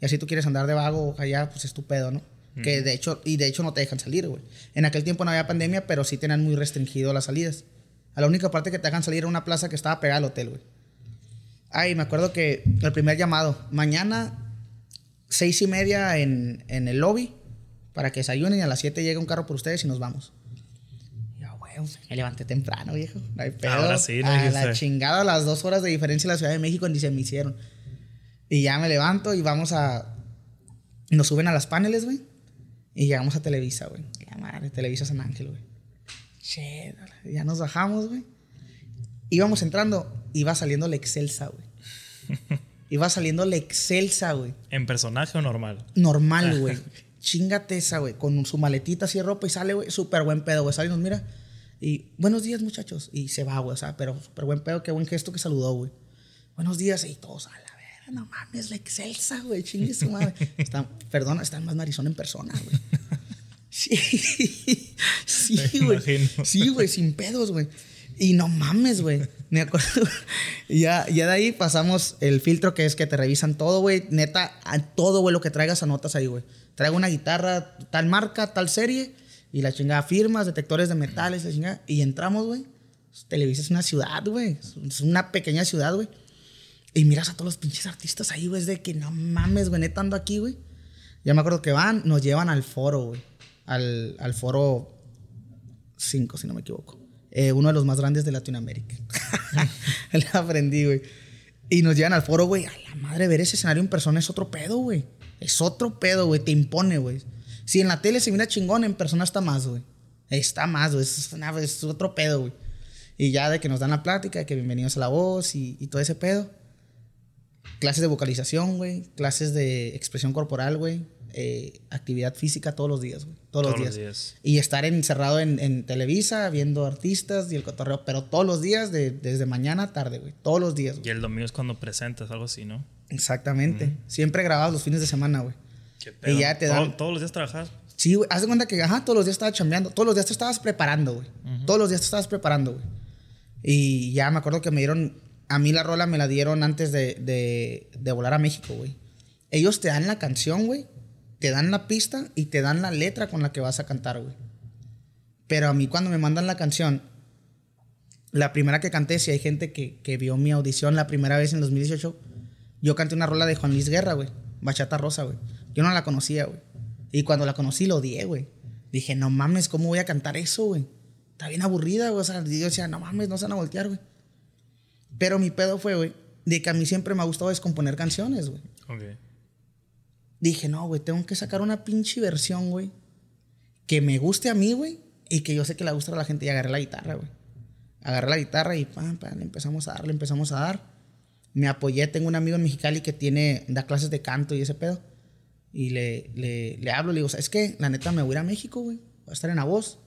Y así tú quieres andar de vago allá, pues es tu pedo, ¿no? Que de hecho, y de hecho no te dejan salir, güey. En aquel tiempo no había pandemia, pero sí tenían muy restringido las salidas. A la única parte que te dejan salir era una plaza que estaba pegada al hotel, güey. Ay, me acuerdo que el primer llamado, mañana, seis y media en, en el lobby, para que desayunen y a las 7 llega un carro por ustedes y nos vamos. Y yo, güey, me levanté temprano, viejo. No hay pedo. Ahora sí, ¿no? A Dijiste. la chingada, las dos horas de diferencia en la Ciudad de México ni se me hicieron. Y ya me levanto y vamos a. Nos suben a las paneles, güey. Y llegamos a Televisa, güey. La madre, Televisa San Ángel, güey. Che, ya nos bajamos, güey. Íbamos entrando, iba saliendo la Excelsa, güey. Iba saliendo la Excelsa, güey. ¿En personaje o normal? Normal, güey. Chingate esa, güey. Con su maletita así de ropa y sale, güey. Súper buen pedo, güey. Sale y nos mira. Y buenos días, muchachos. Y se va, güey. O sea, pero súper buen pedo. Qué buen gesto que saludó, güey. Buenos días. Y todos a la vera. No mames, la excelsa, güey. Chingue su madre. Está, perdona, está más narizón en persona, güey. Sí. Sí, güey. Sí, güey, sin pedos, güey. Y no mames, güey. Me acuerdo. ya, ya de ahí pasamos el filtro que es que te revisan todo, güey. Neta, todo, güey, lo que traigas anotas ahí, güey. Traigo una guitarra, tal marca, tal serie. Y la chingada firmas, detectores de metales, la chingada. Y entramos, güey. Televisa es una ciudad, güey. Es una pequeña ciudad, güey. Y miras a todos los pinches artistas ahí, güey. Es de que no mames, güey. Neta ando aquí, güey. Ya me acuerdo que van, nos llevan al foro, güey. Al, al foro 5, si no me equivoco. Eh, uno de los más grandes de Latinoamérica. Le aprendí, güey. Y nos llevan al foro, güey. A la madre, ver ese escenario en persona es otro pedo, güey. Es otro pedo, güey. Te impone, güey. Si en la tele se mira chingón, en persona está más, güey. Está más, güey. Es, es otro pedo, güey. Y ya de que nos dan la plática, de que bienvenidos a la voz y, y todo ese pedo. Clases de vocalización, güey. Clases de expresión corporal, güey. Eh, actividad física todos los días, güey. Todos, Todos los los días. días. Y estar encerrado en, en Televisa, viendo artistas y el cotorreo. Pero todos los días, de- desde mañana a tarde, güey. Todos los días, güey. Y el domingo es cuando presentas, algo así, ¿no? Exactamente. Siempre grabados los fines de semana, güey. Qué Y ya te dan- Todo- Todos los días trabajas. Sí, güey. Haz de cuenta que, ajá, todos los días estaba chambeando. Todos los días te estabas preparando, güey. Todos los días te estabas preparando, güey. Y ya me acuerdo que me dieron. A mí la rola me la dieron antes de, de, de volar a México, güey. Ellos te dan la canción, güey. Te dan la pista y te dan la letra con la que vas a cantar, güey. Pero a mí cuando me mandan la canción, la primera que canté, si hay gente que, que vio mi audición la primera vez en 2018, yo canté una rola de Juan Luis Guerra, güey. Bachata Rosa, güey. Yo no la conocía, güey. Y cuando la conocí, lo odié, güey. Dije, no mames, ¿cómo voy a cantar eso, güey? Está bien aburrida, güey. O sea, yo decía, no mames, no se van a voltear, güey. Pero mi pedo fue, güey, de que a mí siempre me ha gustado descomponer canciones, güey. Dije, no, güey, tengo que sacar una pinche versión, güey, que me guste a mí, güey, y que yo sé que le gusta a la gente. Y agarré la guitarra, güey. Agarré la guitarra y pam, pam, le empezamos a dar, le empezamos a dar. Me apoyé, tengo un amigo en Mexicali que tiene, da clases de canto y ese pedo. Y le, le, le hablo, le digo, ¿sabes qué? La neta me voy a ir a México, güey. Voy a estar en la voz.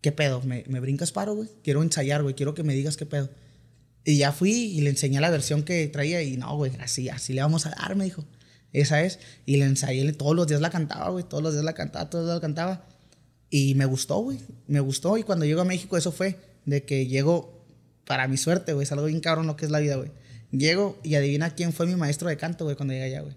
¿Qué pedo? ¿Me, me brincas paro, güey? Quiero ensayar, güey. Quiero que me digas qué pedo. Y ya fui y le enseñé la versión que traía y no, güey, así, así le vamos a dar, me dijo. Esa es. Y le ensayé, todos los días la cantaba, güey, todos los días la cantaba, todos los días la cantaba. Y me gustó, güey, me gustó. Y cuando llego a México, eso fue de que llego, para mi suerte, güey, es algo bien cabrón lo que es la vida, güey. Llego y adivina quién fue mi maestro de canto, güey, cuando llegué allá, güey.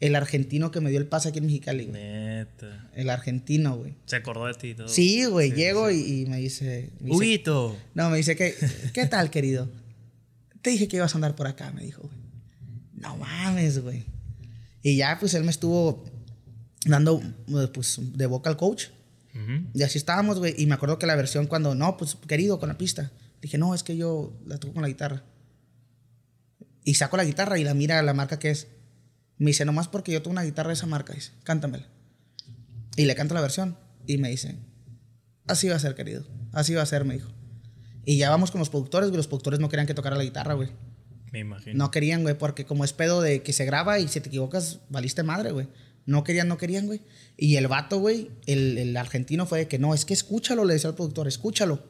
El argentino que me dio el pase aquí en Mexicali, güey. Neta. El argentino, güey. Se acordó de ti y todo. Sí, güey, llego Y, y me dice... me dice- Huguito. no, me dice que, ¿qué tal, querido? Te dije que ibas a andar por acá, me dijo, güey. No mames, güey. Y ya, pues él me estuvo dando, eh, pues, de vocal al coach. Y así estábamos, güey. Y me acuerdo que la versión cuando, no, pues, querido, con la pista. Dije, no, es que yo la toco con la guitarra. Y saco la guitarra y la mira la marca que es. Me dice, nomás porque yo tengo una guitarra de esa marca, dice, cántamela. Y le canto la versión. Y me dice, así va a ser, querido. Así va a ser, me dijo. Y ya vamos con los productores, güey. Los productores no querían que tocara la guitarra, güey. Me imagino. No querían, güey, porque como es pedo de que se graba y si te equivocas, valiste madre, güey. No querían, no querían, güey. Y el vato, güey, el, el argentino fue de que no, es que escúchalo, le decía al productor, escúchalo.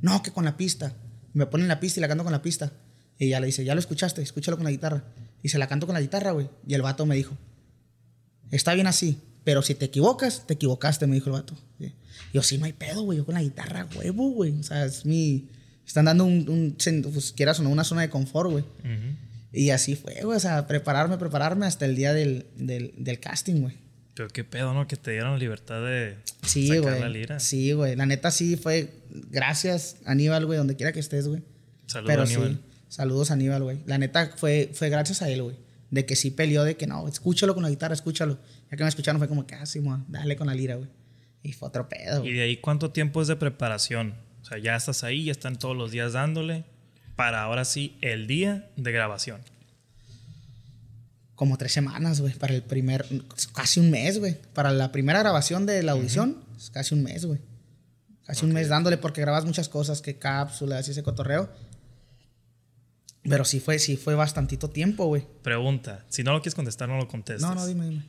No, que con la pista. Me ponen la pista y la canto con la pista. Y ya le dice, ya lo escuchaste, escúchalo con la guitarra. Y se la canto con la guitarra, güey. Y el vato me dijo, está bien así, pero si te equivocas, te equivocaste, me dijo el vato. Yo, sí, no hay pedo, güey, yo con la guitarra, huevo, güey. O sea, es mi... Están dando un, pues, quieras o no, una zona de confort, güey. Y así fue, güey. O sea, prepararme, prepararme hasta el día del, del, del casting, güey. Pero qué pedo, ¿no? Que te dieron libertad de Sí, sacar güey. la lira. Sí, güey. La neta sí fue. Gracias, Aníbal, güey, donde quiera que estés, güey. Saludos, Pero Aníbal. sí. Saludos, Aníbal, güey. La neta fue, fue gracias a él, güey. De que sí peleó, de que no, escúchalo con la guitarra, escúchalo. Ya que me escucharon fue como que, ah, sí, dale con la lira, güey. Y fue otro pedo, ¿Y güey. de ahí cuánto tiempo es de preparación? O sea, ya estás ahí, ya están todos los días dándole para ahora sí el día de grabación. Como tres semanas, güey, para el primer, casi un mes, güey. Para la primera grabación de la audición, es casi un mes, güey. Casi un mes dándole porque grabas muchas cosas, que cápsulas y ese cotorreo. Pero sí fue, sí fue bastantito tiempo, güey. Pregunta, si no lo quieres contestar, no lo contestes. No, no, dime, dime.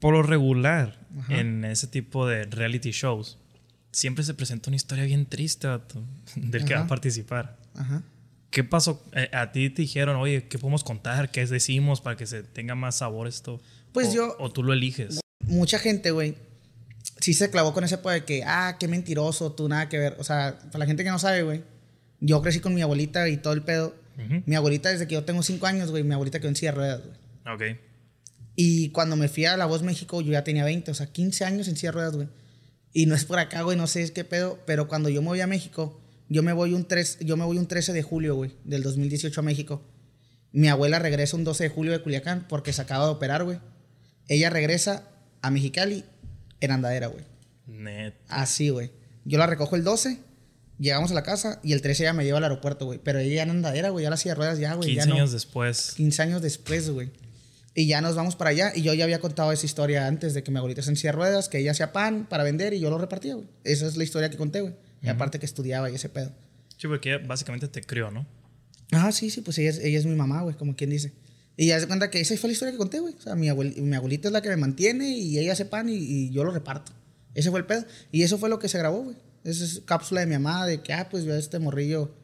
Por lo regular, Ajá. en ese tipo de reality shows, siempre se presenta una historia bien triste vato, del que va a participar. Ajá. ¿Qué pasó? Eh, a ti te dijeron, oye, ¿qué podemos contar? ¿Qué decimos para que se tenga más sabor esto? Pues O- yo- O tú lo eliges. mucha gente, güey, sí se clavó con ese pedo de que, ah, qué mentiroso, tú nada que ver. O sea, para la gente que no sabe, güey, yo crecí con mi abuelita y todo el pedo. Ujú. Mi abuelita, desde que yo tengo cinco años, güey, mi abuelita quedó en silla de ruedas, güey. Ok. Y cuando me fui a La Voz México, yo ya tenía 20, o sea, 15 años en silla de ruedas, güey. Y no es por acá, güey, no sé qué pedo, pero cuando yo me voy a México, yo me voy un, 3, yo me voy un 13 de julio, güey, del 2018 a México. Mi abuela regresa un 12 de julio de Culiacán porque se acaba de operar, güey. Ella regresa a Mexicali en andadera, güey. Net. Así, güey. Yo la recojo el 12, llegamos a la casa y el 13 ella me lleva al aeropuerto, güey. Pero ella ya en andadera, güey, ya la silla de ruedas ya, güey. 15 ya no. años después. 15 años después, güey. Y ya nos vamos para allá. Y yo ya había contado esa historia antes de que mi abuelita se en silla de ruedas, que ella hacía pan para vender y yo lo repartía, güey. Esa es la historia que conté, güey. Y aparte que estudiaba y ese pedo. Sí, porque ella básicamente te crió, ¿no? Ah, sí, sí, pues ella es, ella es mi mamá, güey, como quien dice. Y ya se cuenta que esa fue la historia que conté, güey. O sea, mi, abuel- mi abuelita es la que me mantiene y ella hace pan y, y yo lo reparto. Ese fue el pedo. Y eso fue lo que se grabó, güey. Esa es cápsula de mi mamá de que, ah, pues yo a este morrillo,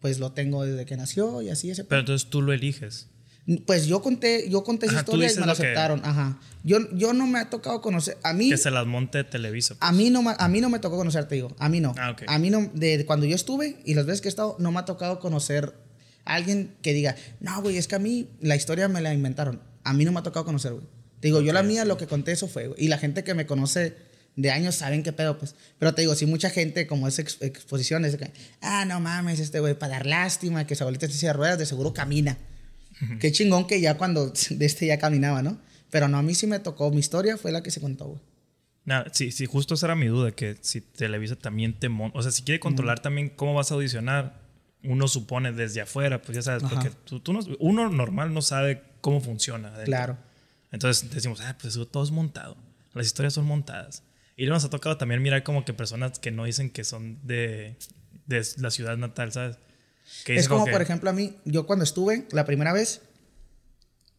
pues lo tengo desde que nació y así ese pedo. Pero entonces tú lo eliges. Pues yo conté, yo conté esa historia y me la aceptaron. Ajá. Yo, yo no me ha tocado conocer. A mí, Que se las monte Televisa. a mí no, a mí no me tocó conocer, te digo. A mí no. Ah. A mí no, de cuando yo estuve y las veces que he estado, no me ha tocado conocer a alguien que diga, no, güey, es que a mí la historia me la inventaron. A mí no me ha tocado conocer, güey. Te digo, yo la mía, lo que conté, eso fue, güey. Y la gente que me conoce de años saben qué pedo, pues. Pero te digo, si mucha gente, como es ex- exposición, es de que, ah, no mames, este güey, para dar lástima, que su abuelita de ruedas, de seguro camina. Qué chingón que ya cuando de este ya caminaba, ¿no? Pero no, a mí sí me tocó. Mi historia fue la que se contó, güey. Nah, sí, sí, justo esa era mi duda, que si Televisa también te monta, o sea, si quiere controlar también cómo vas a audicionar, uno supone desde afuera, pues ya sabes, Ajá. porque tú, tú no- uno normal no sabe cómo funciona. adentro. Claro. Entonces decimos, ah, pues todo es montado, las historias son montadas. Y nos ha tocado también mirar como que personas que no dicen que son de, de la ciudad natal, ¿sabes? Es como, que- por ejemplo, a mí, yo cuando estuve la primera vez,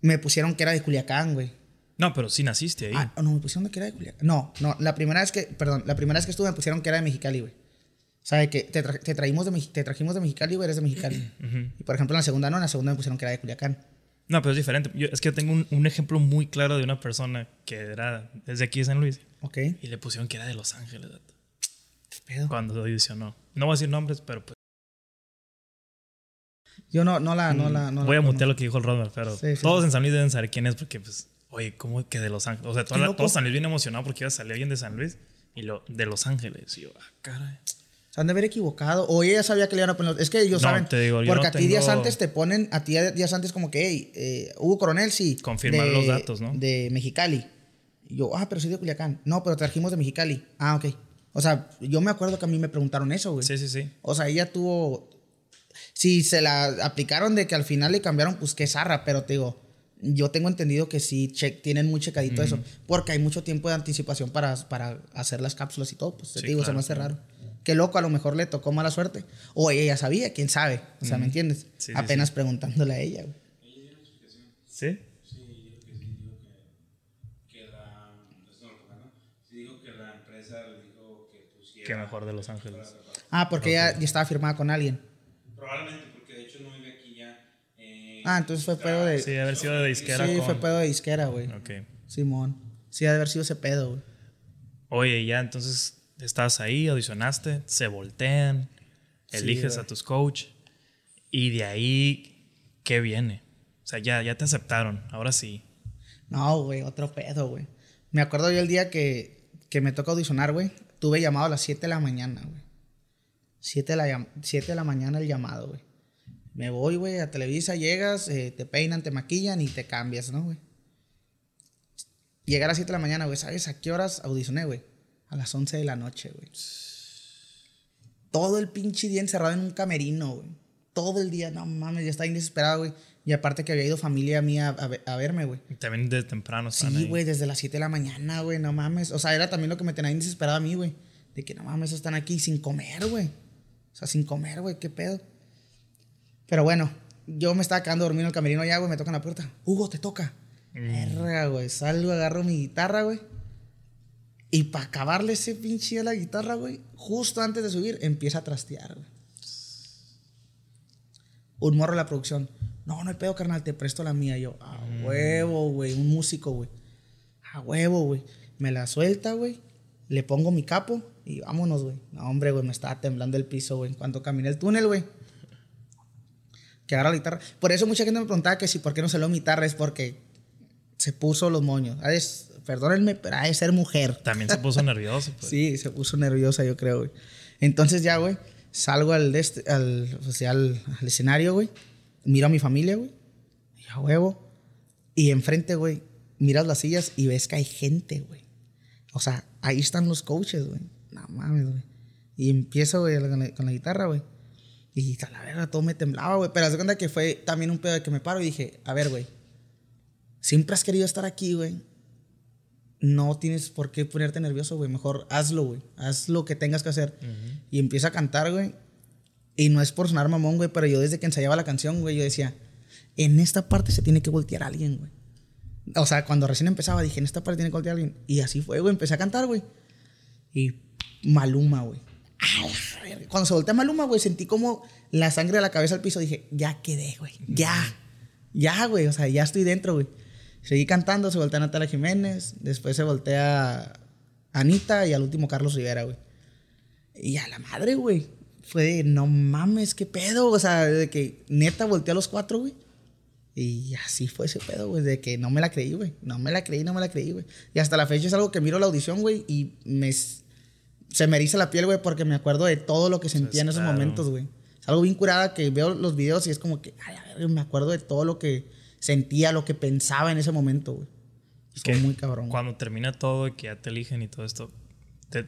me pusieron que era de Culiacán, güey. No, pero sí naciste ahí. Ah, no, me pusieron que era de Culiacán. No, no, la primera vez que, perdón, la primera vez que estuve me pusieron que era de Mexicali, güey. O sea, de que te, tra- te, traímos de, te trajimos de Mexicali, güey, eres de Mexicali. Ujú. Y por ejemplo, en la segunda no, en la segunda me pusieron que era de Culiacán. No, pero es diferente. Yo- es que yo tengo un, un ejemplo muy claro de una persona que era desde aquí de San Luis ¿Ok? y le pusieron que era de Los Ángeles ¿Qué pedo? cuando audicionó. No voy a decir nombres, pero pues. Yo no, no la, no la, no voy la a mutear lo que dijo el Rodman, pero Sí, sí, todos sí. en San Luis deben saber quién es porque, pues, oye, ¿cómo que de Los Ángeles? O sea, toda la- todo San Luis bien emocionado porque iba a salir alguien de San Luis y lo de Los Ángeles. Y yo, ah, caray. Se han de haber equivocado. O ella sabía que le iban a poner. Es que ellos No, saben. te digo, yo porque no a ti días antes te ponen, a ti días antes como que, hey, eh, Hugo Coronel, sí. Confirmar de- los datos, ¿no? De Mexicali. Y yo, ah, pero soy de Culiacán. No, pero trajimos de Mexicali. Ah, ok. O sea, yo me acuerdo que a mí me preguntaron eso, güey. Sí, sí, sí. O sea, ella tuvo. Si se la aplicaron de que al final le cambiaron, pues qué zarra, pero te digo, yo tengo entendido que sí che- tienen muy checadito eso, porque hay mucho tiempo de anticipación para, para hacer las cápsulas y todo, pues te digo, se me hace raro. Qué loco, a lo mejor le tocó mala suerte. O ella ya sabía, quién sabe. O sea, ¿me entiendes? Sí, sí, Apenas preguntándole a ella, güey. ¿Sí? que la eso no lo toca, ¿no? Sí dijo que la empresa le dijo que pusiera Qué mejor de Los Ángeles. Ah, porque ella ya estaba firmada con alguien. Probablemente porque de hecho no vive aquí ya eh, Ah, entonces fue pedo de. Sí, haber sido de disquera Sí, con... fue pedo de disquera, güey. Ok. Simón. Sí, de haber sido ese pedo, güey. Oye, ya entonces estás ahí, audicionaste, se voltean, eliges a tus coach y de ahí, ¿qué viene? O sea, ya, ya te aceptaron, ahora sí. No, güey, otro pedo, güey. Me acuerdo yo el día que, que me toca audicionar, güey. Tuve llamado a las 7 de la mañana, güey. 7 de la, llam- 7 de la mañana el llamado, güey. Me voy, güey, a Televisa, llegas, eh, te peinan, te maquillan y te cambias, ¿no, güey? Llegar a las 7 de la mañana, güey, ¿sabes a qué horas audicioné, güey? A las 11 de la noche, güey. Todo el pinche día encerrado en un camerino, güey. Todo el día, no mames, ya estaba desesperado, güey. Y aparte que había ido familia mía a, a verme, güey. También desde temprano están Sí, güey, desde las 7 de la mañana, güey, no mames. O sea, era también lo que me tenía desesperado a mí, güey. De que no mames, están aquí sin comer, güey. O sea, sin comer, güey, qué pedo. Pero bueno, yo me estaba quedando dormido en el camerino ya, güey, me tocan la puerta. Hugo, te toca. Verga, güey. Salgo, agarro mi guitarra, güey. Y para acabarle ese pinche de la guitarra, güey, justo antes de subir, empieza a trastear, güey. Un morro de la producción. No, no hay pedo, carnal, te presto la mía. Yo, a huevo, güey. Un músico, güey. A huevo, güey. Me la suelta, güey. Le pongo mi capo y vámonos, güey. No, hombre, güey, me estaba temblando el piso, güey. Cuando caminé el túnel, güey. Que agarra la guitarra. Por eso mucha gente me preguntaba que si por qué no salió mi guitarra es porque se puso los moños. De- perdónenme, pero ha de ser mujer. También se puso nervioso. Pues. Sí, se puso nerviosa, yo creo, güey. Entonces ya, güey, salgo al, este- al, o sea, al, al escenario, güey. Miro a mi familia, güey. Y a huevo. Y enfrente, güey, miras las sillas y ves que hay gente, güey. O sea, ahí están los coaches, güey. No mames, güey. Y empiezo, güey, con la, con la guitarra, güey. Y a la verga, todo me temblaba, güey. Pero haz cuenta que fue también un pedo de que me paro y dije, a ver, güey. Siempre has querido estar aquí, güey no tienes por qué ponerte nervioso, güey. Mejor hazlo, güey. Haz lo que tengas que hacer. Y empieza a cantar, güey. Y no es por sonar mamón, güey, pero yo desde que ensayaba la canción, güey, yo decía, en esta parte se tiene que voltear alguien, güey. O sea, cuando recién empezaba, dije, en esta parte tiene que voltear alguien. Y así fue, güey. Empecé a cantar, güey. Y Maluma, güey. Cuando se voltea Maluma, güey, sentí como la sangre de la cabeza al piso. Dije, ya quedé, güey. Ya. Ya, güey. O sea, ya estoy dentro, güey. Seguí cantando, se voltea Natalia Jiménez. Después se voltea Anita y al último Carlos Rivera, güey. Y a la madre, güey. Fue de, no mames, qué pedo. O sea, de que neta volteé a los cuatro, güey. Y así fue ese pedo, güey, de que no me la creí, güey. No me la creí, no me la creí, güey. Y hasta la fecha es algo que miro la audición, güey, y me, se me eriza la piel, güey, porque me acuerdo de todo lo que sentía en esos claro. momentos, güey. Es algo bien curada que veo los videos y es como que, ay, a ver, me acuerdo de todo lo que sentía, lo que pensaba en ese momento, güey. Que muy cabrón. güey. Cuando termina todo y que ya te eligen y todo esto, te,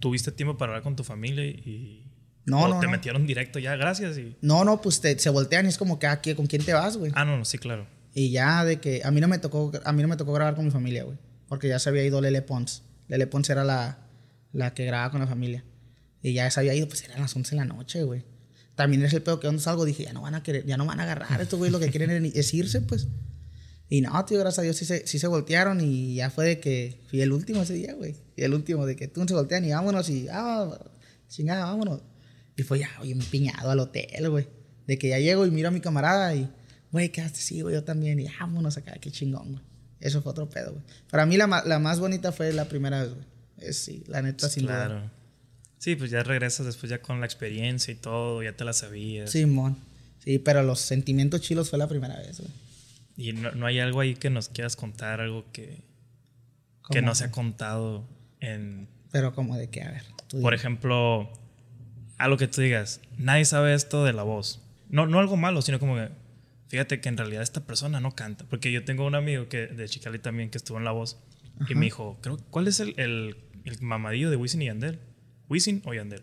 ¿tuviste tiempo para hablar con tu familia y... No, o no, te no. metieron directo ya, gracias y... No, no, pues te- se voltean y es como que, ah, ¿qué- ¿con quién te vas, güey? Ah, no, no, sí, claro. Y ya de que a mí no me tocó, a mí no me tocó grabar con mi familia, güey. Porque ya se había ido Lele Pons. Lele Pons era la, la que grababa con la familia. Y ya se había ido, pues eran las 11 de la noche, güey. También es el pedo que donde salgo, dije, ya no van a querer, ya no van a agarrar estos güey, lo que quieren es irse, pues. Y no, tío, gracias a Dios sí se, sí se voltearon y ya fue de que fui el último ese día, güey. Y el último de que tú se voltean y vámonos y, ah, chingada, vámonos. Y fue ya, oye, empiñado al hotel, güey. De que ya llego y miro a mi camarada y, güey, quedaste sí, güey, yo también. Y "Ah, vámonos acá, qué chingón, güey. Eso fue otro pedo, güey. Para mí la, la más bonita fue la primera vez, güey. Es sí, la neta, sin duda. Claro. Sí, pues ya regresas después ya con la experiencia y todo, ya te la sabías. Simón. Sí, pero los sentimientos chilos fue la primera vez, güey. Y no, no hay algo ahí que nos quieras contar, algo que, que no se ha contado en... Pero como de que, a ver. tú Por ejemplo, algo que tú digas, nadie sabe esto de la voz. No, no algo malo, sino como que, fíjate que en realidad esta persona no canta. Porque yo tengo un amigo que, de Chicali también que estuvo en la voz y me dijo, creo, ¿cuál es el, el, el mamadillo de Wisin y Yandel? ¿Wisin o Yandel?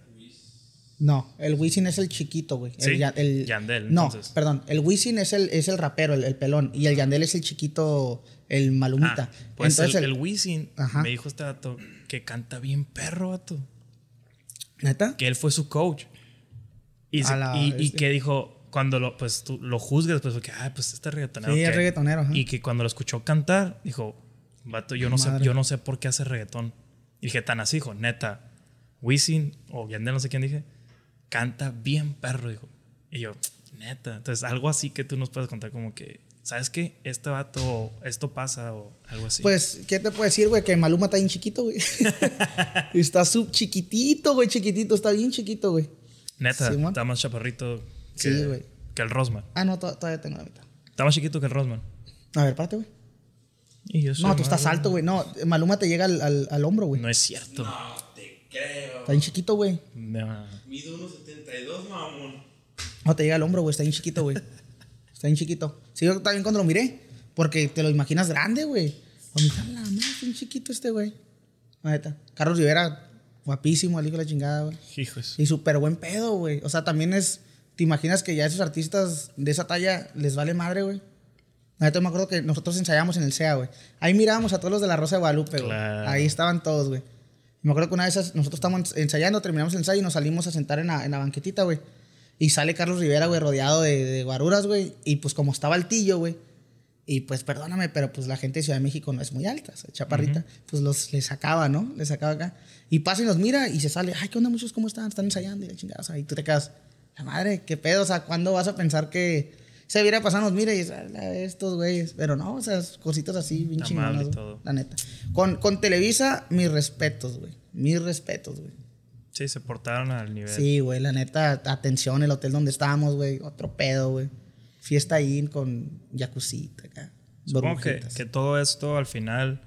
No, el Wisin es el chiquito, güey. Sí, El, ya- el- Yandel, No, entonces. perdón. El Wisin es el, es el rapero, el, el pelón. Y el Yandel es el chiquito, el malumita. Ah, pues Entonces, el, el, Wisin Ajá. me dijo este dato que canta bien perro, vato. ¿Neta? que él fue su coach. Y, se- la y- que dijo, cuando lo, pues, tú lo juzgas, pues, porque, ah, pues este reggaetonero. Sí, es ¿qué?". reggaetonero. Y que cuando lo escuchó cantar, dijo, vato, yo no, sé, yo no sé por qué hace reggaetón. Y dije, tan así, hijo, neta, Wisin o Yandel, no sé quién dije, canta bien perro, dijo. Y yo, neta. Entonces, algo así que tú nos puedes contar, como que, ¿sabes qué? Este vato, esto pasa o algo así. Pues, ¿qué te puedo decir, güey? Que Maluma está bien chiquito, güey. está sub chiquitito, güey, chiquitito. Está bien chiquito, güey. neta, está más chaparrito que, Sí, que el Rosman. Ah, no, to- todavía tengo la mitad. Está más chiquito que el Rosman. A ver, párate, güey. Y yo soy No, tú estás alto, güey. No, Maluma te llega al, al, al hombro, güey. No es cierto. No te creo. Está bien chiquito, güey. No. Mido 1.72, mamón. No te llega al hombro, güey. Está bien chiquito, güey. Está bien chiquito. Sí, yo también cuando lo miré. Porque te lo imaginas grande, güey. O me dije, "A la madre, bien chiquito este, güey. Neta. Carlos Rivera, guapísimo, el hijo de la chingada, güey. Hijos. Y súper buen pedo, güey. O sea, también es. ¿Te imaginas que ya esos artistas de esa talla les vale madre, güey? Neta me acuerdo que nosotros ensayábamos en el SEA, güey. Ahí mirábamos a todos los de la Rosa de Guadalupe, güey. Claro. Ahí estaban todos, güey. Me acuerdo que una vez nosotros estábamos ensayando, terminamos el ensayo y nos salimos a sentar en la, en la banquetita, güey. Y sale Carlos Rivera, güey, rodeado de, de guaruras, güey. Y pues como estaba altillo, güey. Y pues perdóname, pero pues la gente de Ciudad de México no es muy alta, o sea, chaparrita. Pues los le sacaba, ¿no? Le sacaba acá. Y pasa y nos mira y se sale. Ay, ¿qué onda, muchos? ¿Cómo están? Están ensayando y la chingada. O sea, y tú te quedas, la madre, qué pedo. O sea, ¿cuándo vas a pensar que se viera pasando? Nos mira y "Ala, estos güeyes. Pero no, o sea, cositas así, bien chingonas. La neta. Con, con Televisa, mis respetos, güey. Mis respetos, güey. Sí, se portaron al nivel. Sí, güey, la neta, atención, el hotel donde estábamos, güey, otro pedo, güey. Fiesta ahí con jacuzzi acá. Supongo que, que todo esto al final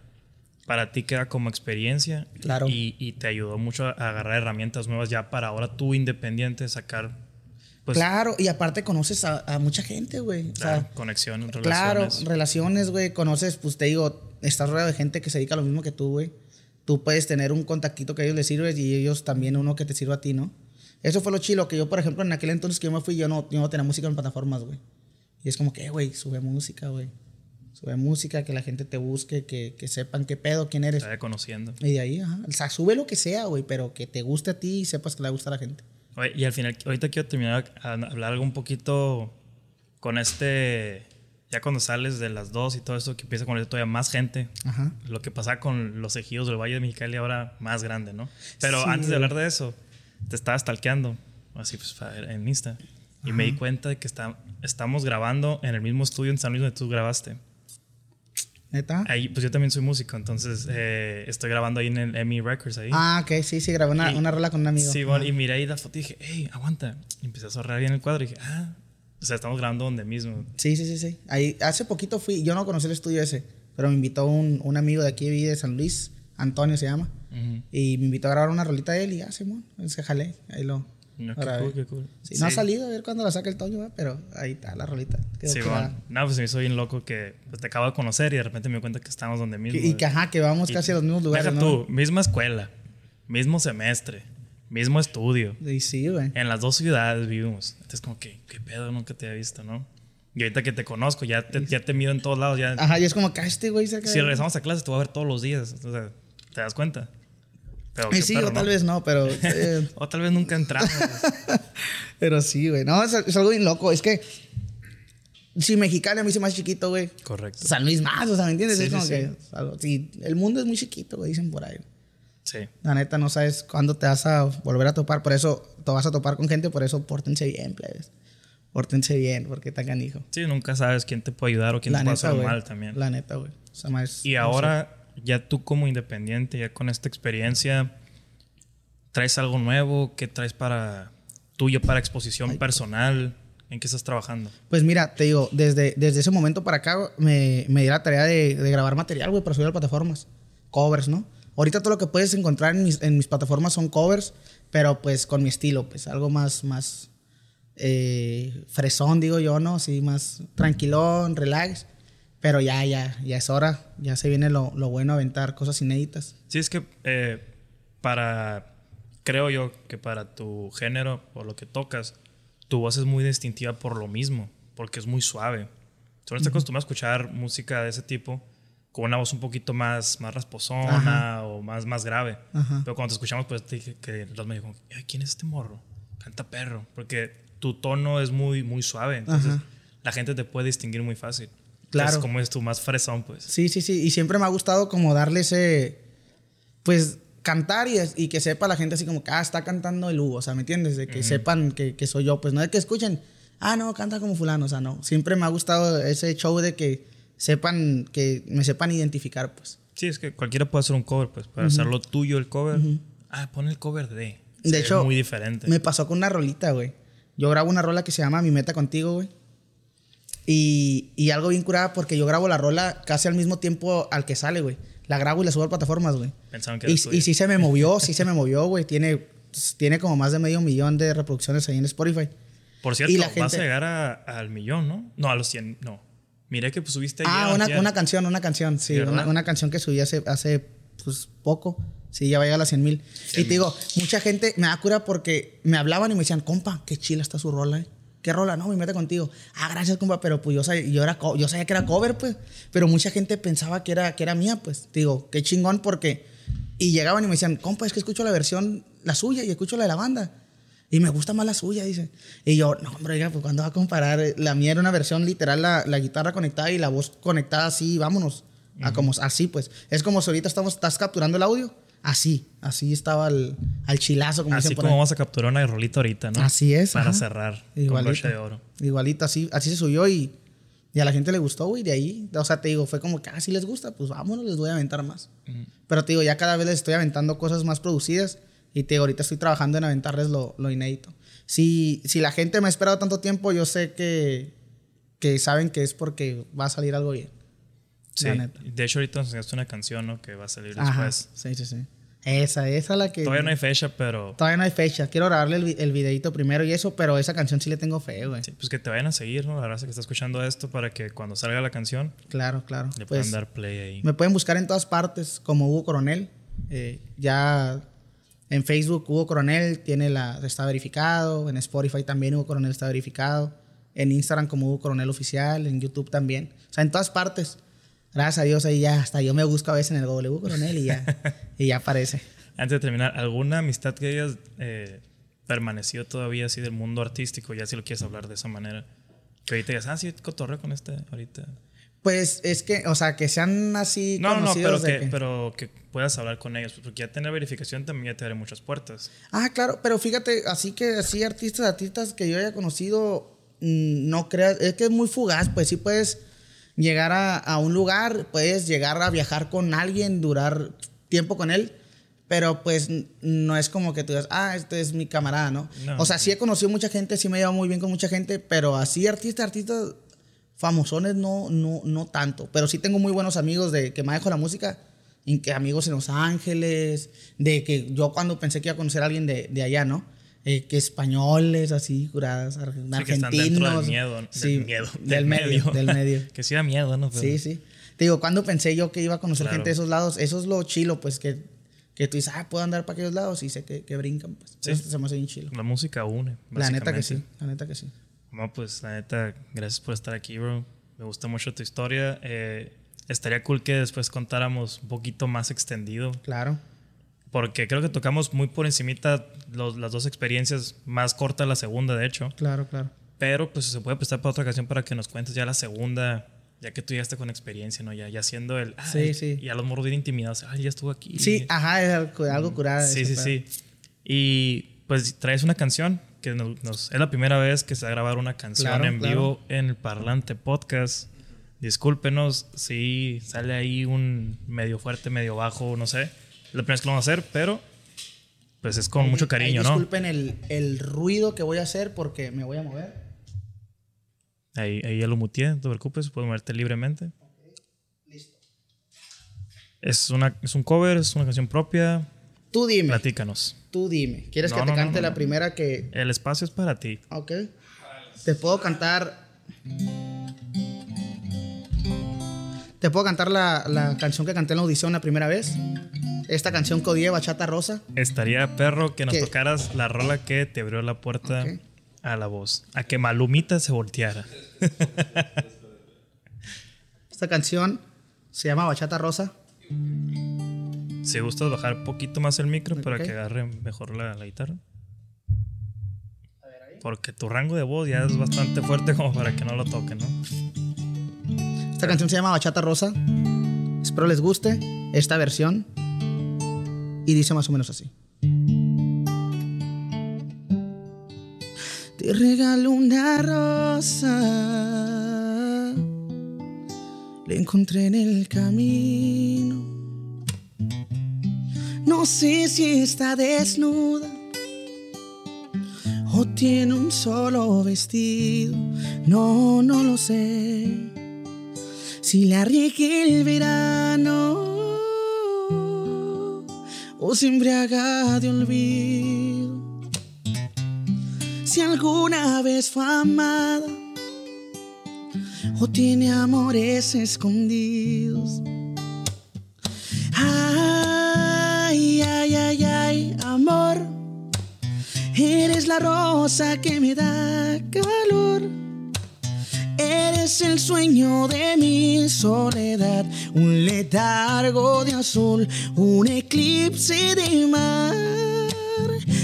para ti queda como experiencia. Claro. Y, y te ayudó mucho a agarrar herramientas nuevas ya para ahora tú independiente sacar pues claro, y aparte conoces a, a mucha gente, güey. O claro, sea, conexiones, claro, relaciones. relaciones, güey. Conoces, pues te digo, estás rodeado de gente que se dedica a lo mismo que tú, güey. Tú puedes tener un contactito que a ellos les sirve y ellos también uno que te sirva a ti, ¿no? Eso fue lo chilo, que yo, por ejemplo, en aquel entonces que yo me fui, yo no, yo no tenía música en plataformas, güey. Y es como que, eh, güey, sube música, güey. Sube música, que la gente te busque, que, que sepan qué pedo, quién eres. Te vaya conociendo. Y de ahí, ajá. O sea, sube lo que sea, güey, pero que te guste a ti y sepas que le gusta a la gente. Oye, y al final, ahorita quiero terminar a hablar algo un poquito con este, ya cuando sales de las dos y todo eso, que empieza con todavía más gente. Ajá. Lo que pasa con los ejidos del Valle de Mexicali ahora más grande, ¿no? Pero Sí, antes de hablar de eso, te estaba stalkeando, así pues en Insta. Y me di cuenta de que está, estamos grabando en el mismo estudio en San Luis donde tú grabaste. ¿Neta? Ahí, pues yo también soy músico, entonces eh, estoy grabando ahí en el Emmy Records ahí. Ah, ok, sí, sí, grabé una, Y- una rola con un amigo. Sí, bueno, y miré ahí la foto y dije, hey, aguanta. Y empecé a zorrar bien el cuadro y dije, ah, o sea, estamos grabando donde mismo. Sí, sí, sí, sí. Ahí, hace poquito fui, yo no conocí el estudio ese, pero me invitó un, un amigo de aquí de San Luis, Antonio se llama, y me invitó a grabar una rolita de él y ya, Simón, se jalé, ahí lo... No, qué cool, qué cool. Sí, No ha salido, a ver cuándo la saca el Toño, ¿verdad? pero ahí está la rolita. Quedó Sí, bueno. No, pues se me hizo bien loco que pues, te acabo de conocer y de repente me di cuenta que estamos donde mismo. y que, ajá, que vamos Y- casi a los mismos lugares, Deja ¿no? tú, misma escuela, mismo semestre, mismo estudio. Y sí, güey. En las dos ciudades vivimos. Entonces, como que, qué pedo, nunca te había visto, ¿no? Y ahorita que te conozco, ya te, ya te miro en todos lados. Ya, Ajá, y es como que ah, este güey cerca si regresamos a clases, te voy a ver todos los días. O sea, ¿te das cuenta? Pero, Eh, sí, perro, o tal ¿no? vez no, pero... eh, O tal vez nunca entramos. pero sí, güey. No, es, es algo bien loco. Es que... Si Mexicali a mí se hace chiquito, güey. Correcto. San Luis más, o sea, ¿me entiendes? Sí, es como sí. que... algo- sí, el mundo es muy chiquito, güey, dicen por ahí. Sí. La neta, no sabes cuándo te vas a volver a topar. Por eso te vas a topar con gente, por eso pórtense bien, plebes. Pórtense bien, porque está canijo. Sí, nunca sabes quién te puede ayudar o quién La te puede neta, hacer güey. mal también. La neta, güey. O sea, más- Y no ahora, ya tú como independiente, ya con esta experiencia, ¿traes algo nuevo? ¿Qué traes para tuyo, para exposición personal? ¿En qué estás trabajando? Pues mira, te digo, desde, desde ese momento para acá me, me di la tarea de, de grabar material, güey, para subir a plataformas. Covers, ¿no? Ahorita todo lo que puedes encontrar en mis, en mis plataformas son covers, pero pues con mi estilo, pues algo más, más eh, fresón, digo yo, ¿no? Sí, más tranquilón, relax. Pero ya, ya, ya es hora. Ya se viene lo, lo bueno, aventar cosas inéditas. Sí, es que eh, para, creo yo que para tu género o lo que tocas, tu voz es muy distintiva por lo mismo, porque es muy suave. Tú no estás acostumbrado a escuchar música de ese tipo con una voz un poquito más, más rasposona o más, más grave. Ajá. Pero cuando te escuchamos, pues te dije que los me dijo, "Ay, ¿quién es este morro? Canta perro. Porque tu tono es muy, muy suave. Entonces, Ajá. la gente te puede distinguir muy fácil. Claro. Es como es tu más fresón, pues. Sí, sí, sí. Y siempre me ha gustado como darle ese. Pues cantar y, y que sepa la gente así como que, ah, está cantando el Hugo. O sea, ¿me entiendes? De que sepan que, que soy yo. Pues no de que escuchen, ah, no, canta como Fulano. O sea, no. Siempre me ha gustado ese show de que sepan, que me sepan identificar, pues. Sí, es que cualquiera puede hacer un cover, pues. Para hacerlo tuyo el cover. Ah, pon el cover de. De hecho, es muy diferente. Me pasó con una rolita, güey. Yo grabo una rola que se llama Mi Meta Contigo, güey. Y, y algo bien curada porque yo grabo la rola casi al mismo tiempo al que sale, güey. La grabo y la subo a plataformas, güey. Pensaban que Y, era tuyo. y sí se me movió, sí se me movió, güey. Tiene, tiene como más de medio millón de reproducciones ahí en Spotify. Por cierto, Y la vas gente- a llegar a- al millón, ¿no? No, a los 100, no. Miré que pues, subiste Ah, una, antier. una canción, una canción, sí, una canción que subí hace, hace pues, poco. Sí, ya va a llegar a las 100 mil. Y te digo, mucha gente me da cura porque me hablaban y me decían, compa, qué chila está su rola, eh. ¿Qué rola? No, me mete contigo. Ah, gracias, compa, pero pues yo sabía, yo, era, yo sabía que era cover, pues. Pero mucha gente pensaba que era, que era mía, pues. Digo, qué chingón porque... Y llegaban y me decían, compa, es que escucho la versión, la suya y escucho la de la banda. Y me gusta más la suya, dice. Y yo, no, hombre, oiga, pues cuando va a comparar? La mía era una versión literal, la, la guitarra conectada y la voz conectada así, vámonos. a como, así, pues. Es como si ahorita estamos, estás capturando el audio. Así, así estaba al, al chilazo, como Así dicen por como ahí. vamos a capturar una rolita ahorita, ¿no? Así es, Para ajá. cerrar con Igualito. broche de oro. Igualito, así, así se subió y, y a la gente le gustó, güey. De ahí, o sea, te digo, fue como que, ah, si les gusta, pues vámonos, les voy a aventar más. Pero te digo, ya cada vez les estoy aventando cosas más producidas y te digo, ahorita estoy trabajando en aventarles lo, lo inédito. Si, si la gente me ha esperado tanto tiempo, yo sé que, que saben que es porque va a salir algo bien. Sí. La neta. De hecho, ahorita nos enseñaste una canción, ¿no? Que va a salir Ajá, después. sí, sí, sí. Esa, esa es la que... Todavía no hay fecha, pero... Todavía no hay fecha. Quiero grabarle el, el videito primero y eso, pero esa canción sí le tengo fe, güey. Sí, pues que te vayan a seguir, ¿no? La raza que está escuchando esto para que cuando salga la canción Claro, claro. le Pues, puedan dar play ahí. Me pueden buscar en todas partes como Hugo Coronel. Eh, ya en Facebook Hugo Coronel tiene la, está verificado. En Spotify también Hugo Coronel está verificado. En Instagram como Hugo Coronel Oficial. En YouTube también. O sea, en todas partes. Gracias a Dios ahí ya hasta yo me busco a veces en el Hugo Coronel y ya, y ya aparece. Antes de terminar, ¿alguna amistad que hayas eh, permanecido todavía así del mundo artístico? Ya si lo quieres hablar de esa manera. Que ahorita digas, ah, sí, cotorreo con este ahorita. Pues es que, o sea, que sean así No, no, no, pero conocidos de que, que- pero que puedas hablar con ellos. Porque ya tener verificación también ya te abre muchas puertas. Ah, claro, pero fíjate, así que así artistas, artistas que yo haya conocido, mm, no creas, es que es muy fugaz, pues sí puedes llegar a, a un lugar, puedes llegar a viajar con alguien, durar tiempo con él, pero pues no es como que tú digas, ah, este es mi camarada, ¿no? No. O sea, sí he conocido mucha gente, sí me he llevado muy bien con mucha gente, pero así artistas, artistas famosones no, no, no tanto, pero sí tengo muy buenos amigos de que manejo la música, y que amigos en Los Ángeles, de que yo cuando pensé que iba a conocer a alguien de, de allá, ¿no? Eh, que españoles, así, curadas, ar- Sí, que argentinos. están dentro del miedo. Del Sí, miedo. Del, medio, del medio. que sí da miedo, ¿no? Pero- Sí, sí. Te digo, cuando pensé yo que iba a conocer Claro. gente de esos lados, eso es lo chilo, pues que, que tú dices, ah, puedo andar para aquellos lados y sé que, que brincan, pues. Sí. Eso se me hace bien chilo. La música une. La neta que sí, la neta que sí. No, pues la neta, gracias por estar aquí, bro. Me gusta mucho tu historia. Eh, estaría cool que después contáramos un poquito más extendido, Claro. Porque creo que tocamos muy por encimita los- las dos experiencias, más corta la segunda, de hecho. Claro, claro. Pero pues se puede prestar para otra ocasión para que nos cuentes ya la segunda, ya que tú ya estás con experiencia, ¿no? Ya, ya siendo el... Sí, ay, sí. Y a los morros bien intimidados. Ay, ya estuvo aquí. Sí, ajá, es algo, algo. Sí, ese sí, pedo. sí. Y pues traes una canción que nos, nos- es la primera vez que se va a grabar una canción Claro, en claro. vivo en el Parlante Podcast. Discúlpenos si sale ahí un medio fuerte, medio bajo, no sé. La primera vez que lo vamos a hacer, pero pues es con Ahí- mucho ahí cariño, ¿no? Disculpen el, el ruido que voy a hacer porque me voy a mover. Ahí, ahí ya lo muteé, no te preocupes, puedes moverte libremente. Listo. Es, una, es un cover, es una canción propia. Tú dime, Platícanos. tú dime. ¿Quieres No, que te no, cante no, la primera que... El espacio es para ti. Ok. Te puedo cantar... Te puedo cantar la, la canción que canté en la audición la primera vez. Esta canción que odié, Bachata Rosa. Estaría perro que nos ¿Qué? tocaras la rola que te abrió la puerta a la voz. A que Malumita se volteara. Esta canción se llama Bachata Rosa. Si gustas bajar un poquito más el micro para que agarre mejor la, la guitarra. Porque tu rango de voz ya es bastante fuerte como para que no lo toquen, ¿no? Esta canción se llama Bachata Rosa. Espero les guste esta versión. Y dice más o menos así. Te regalo una rosa. La encontré en el camino. No sé si está desnuda o tiene un solo vestido. No, no lo sé. Si la riegue el verano o se embriaga de olvido. Si alguna vez fue amada o tiene amores escondidos. Ay, ay, ay, ay, amor, eres la rosa que me da calor. Eres el sueño de mi soledad, un letargo de azul, un eclipse de mar.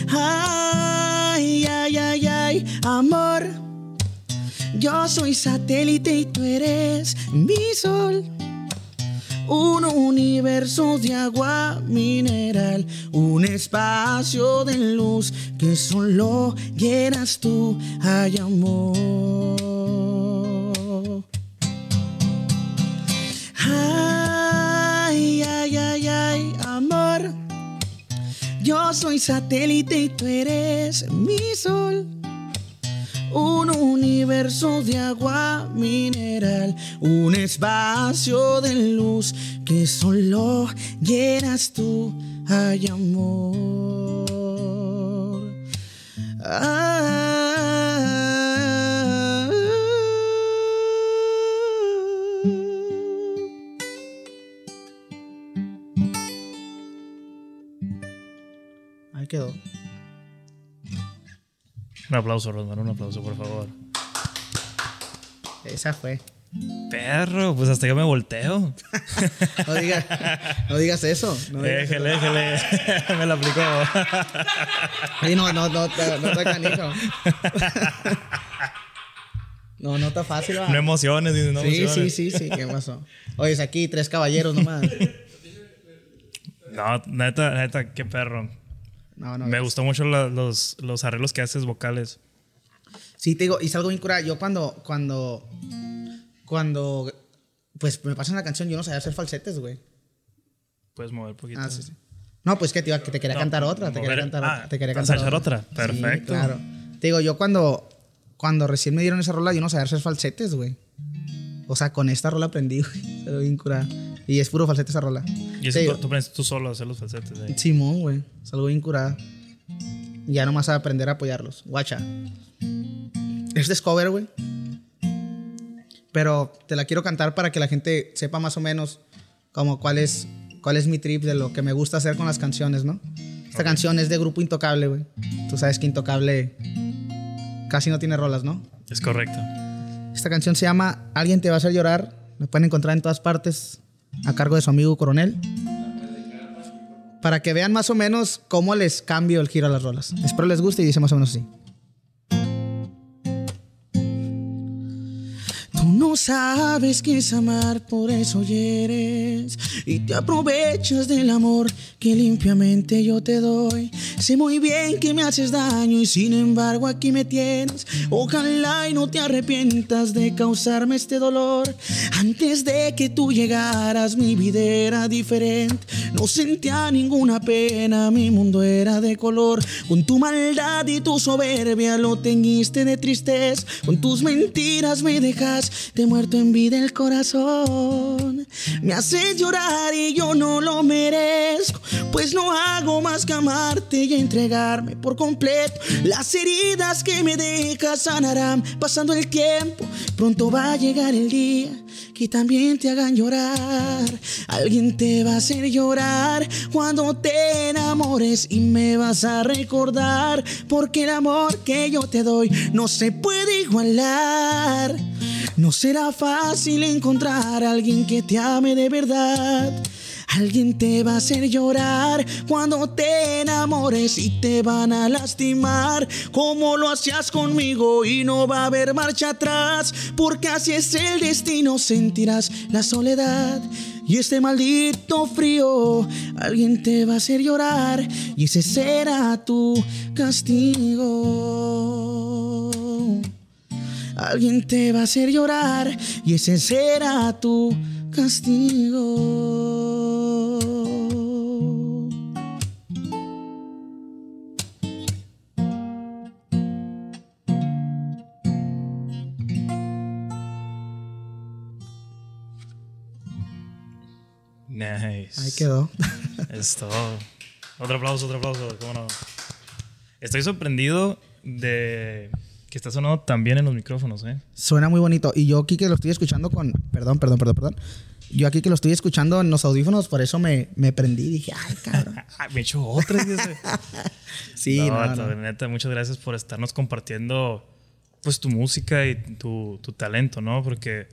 Ay, ay, ay, ay, amor. Yo soy satélite y tú eres mi sol. Un universo de agua mineral, un espacio de luz que solo llenas tú, ay amor. Ay, ay, ay, ay, amor. Yo soy satélite y tú eres mi sol. Un universo de agua mineral, un espacio de luz que solo llenas tú, ay amor. Ah. Quedó. Un aplauso, Rosmar, un aplauso, por favor. Esa fue. Perro, pues hasta yo me volteo. No digas, no digas eso. No digas Déjele, déjele. me la aplicó. Sí, no, no, no, no, no está canijo. No, no está fácil. va. No emociones, no sí, emociones. sí, sí, sí, ¿qué pasó? Oye, es aquí tres caballeros nomás. No, neta, neta, qué perro. No, no. Me gustó mucho la- los, los arreglos que haces vocales. Sí, te digo, hice algo bien curado. Yo cuando, cuando, cuando, pues me pasan la canción, yo no sabía hacer falsetes, güey. Puedes mover un poquito. Ah, sí, sí. No, pues que te, iba- que te quería No, cantar otra, te mover- quería cantar ah, otra. Te quería ¿vas a cantar otra? Sí, Perfecto. claro. Te digo, yo cuando, cuando recién me dieron esa rola, yo no sabía hacer falsetes, güey. O sea, con esta rola aprendí, güey. Se lo bien curada. Y es puro falsete esa rola. Y eso tú, tú aprendes tú solo a hacer los falsetes. ahí. Simón, güey. Es algo bien curada. Y ya nomás a aprender a apoyarlos. Guacha. Es cover, güey. Pero te la quiero cantar para que la gente sepa más o menos como cuál es, cuál es mi trip de lo que me gusta hacer con las canciones, ¿no? Esta canción es de Grupo Intocable, güey. Tú sabes que Intocable casi no tiene rolas, ¿no? Es correcto. Esta canción se llama Alguien te va a hacer llorar. La pueden encontrar en todas partes a cargo de su amigo Coronel. Para que vean más o menos cómo les cambio el giro a las rolas. Espero les guste y dice más o menos así. No sabes qué es amar, por eso hieres y te aprovechas del amor que limpiamente yo te doy. Sé muy bien que me haces daño y sin embargo aquí me tienes. Ojalá y no te arrepientas de causarme este dolor. Antes de que tú llegaras mi vida era diferente. No sentía ninguna pena, mi mundo era de color. Con tu maldad y tu soberbia lo teñiste de tristeza. Con tus mentiras me dejaste muerto en vida el corazón. Me haces llorar y yo no lo merezco. Pues no hago más que amarte y entregarme por completo. Las heridas que me dejas sanarán pasando el tiempo. Pronto va a llegar el día que también te hagan llorar. Alguien te va a hacer llorar cuando te enamores y me vas a recordar. Porque el amor que yo te doy no se puede igualar. No será fácil encontrar a alguien que te ame de verdad. Alguien te va a hacer llorar cuando te enamores y te van a lastimar. Como lo hacías conmigo y no va a haber marcha atrás porque así es el destino sentirás la soledad y este maldito frío. Alguien te va a hacer llorar y ese será tu castigo Alguien te va a hacer llorar y ese será tu castigo. Nice. Ahí quedó. Es todo. Otro aplauso, otro aplauso. ¿Cómo no? Estoy sorprendido de que está sonando también en los micrófonos, ¿eh? Suena muy bonito. Y yo aquí que lo estoy escuchando con... Perdón, perdón, perdón, perdón. Yo aquí que lo estoy escuchando en los audífonos, por eso me, me prendí. Dije, ay, cabrón. Ah, me he hecho otra. sí, no, no, no. neta, muchas gracias por estarnos compartiendo pues tu música y tu, tu talento, ¿no? Porque,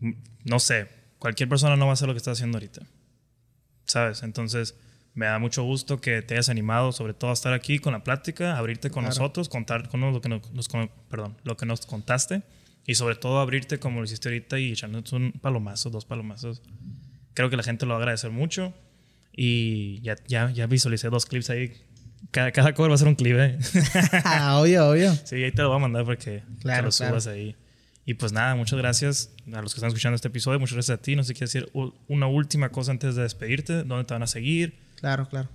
mm, no sé, cualquier persona no va a hacer lo que está haciendo ahorita. ¿Sabes? Entonces, me da mucho gusto que te hayas animado, sobre todo a estar aquí con la plática, abrirte con Claro. nosotros, contar con lo que nos, nos- con- perdón, lo que nos contaste y sobre todo abrirte como lo hiciste ahorita y echarnos un palomazo, dos palomazos. Creo que la gente lo va a agradecer mucho y ya, ya, ya visualicé dos clips ahí. Cada, cada cover va a ser un clip, ¿eh? Ah, obvio, obvio. Sí, ahí te lo voy a mandar para que, Claro, que lo claro. subas ahí. Y pues nada, muchas gracias a los que están escuchando este episodio. Muchas gracias a ti. No sé qué decir u- una última cosa antes de despedirte. ¿Dónde te van a seguir? Claro, claro.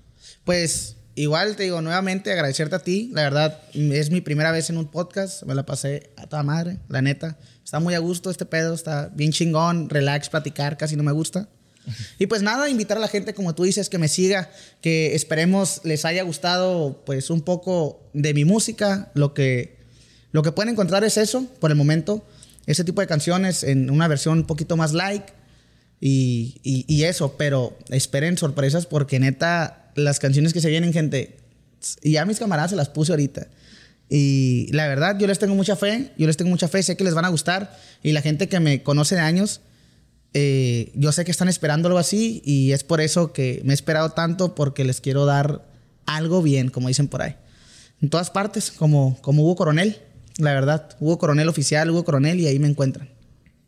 Pues igual te digo nuevamente agradecerte a ti. La verdad, es mi primera vez en un podcast. Me la pasé a toda madre, la neta. Está muy a gusto este pedo, está bien chingón, relax, platicar, casi no me gusta. Y pues nada, invitar a la gente, como tú dices, que me siga, que esperemos les haya gustado pues un poco de mi música. Lo que, lo que pueden encontrar es eso, por el momento. Ese tipo de canciones en una versión un poquito más like. Y, eso, pero esperen sorpresas porque neta, las canciones que se vienen, gente, y ya mis camaradas se las puse ahorita. Y la verdad, yo les tengo mucha fe, yo les tengo mucha fe, sé que les van a gustar. Y la gente que me conoce de años, eh, yo sé que están esperando algo así y es por eso que me he esperado tanto porque les quiero dar algo bien, como dicen por ahí. En todas partes, como, como Hugo Coronel, la verdad. Hugo Coronel oficial, Hugo Coronel y ahí me encuentran.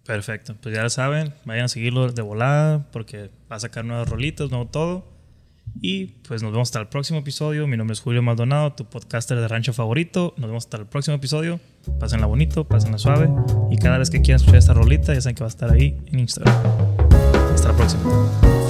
Perfecto. Pues ya lo saben. Vayan a seguirlo de volada porque va a sacar nuevos rolitos, nuevo todo. Y pues nos vemos hasta el próximo episodio. Mi nombre es Julio Maldonado, tu podcaster de rancho favorito. Nos vemos hasta el próximo episodio. Pásenla bonito, pásenla suave. Y cada vez que quieran escuchar esta rolita, ya saben que va a estar ahí en Instagram. Hasta la próxima.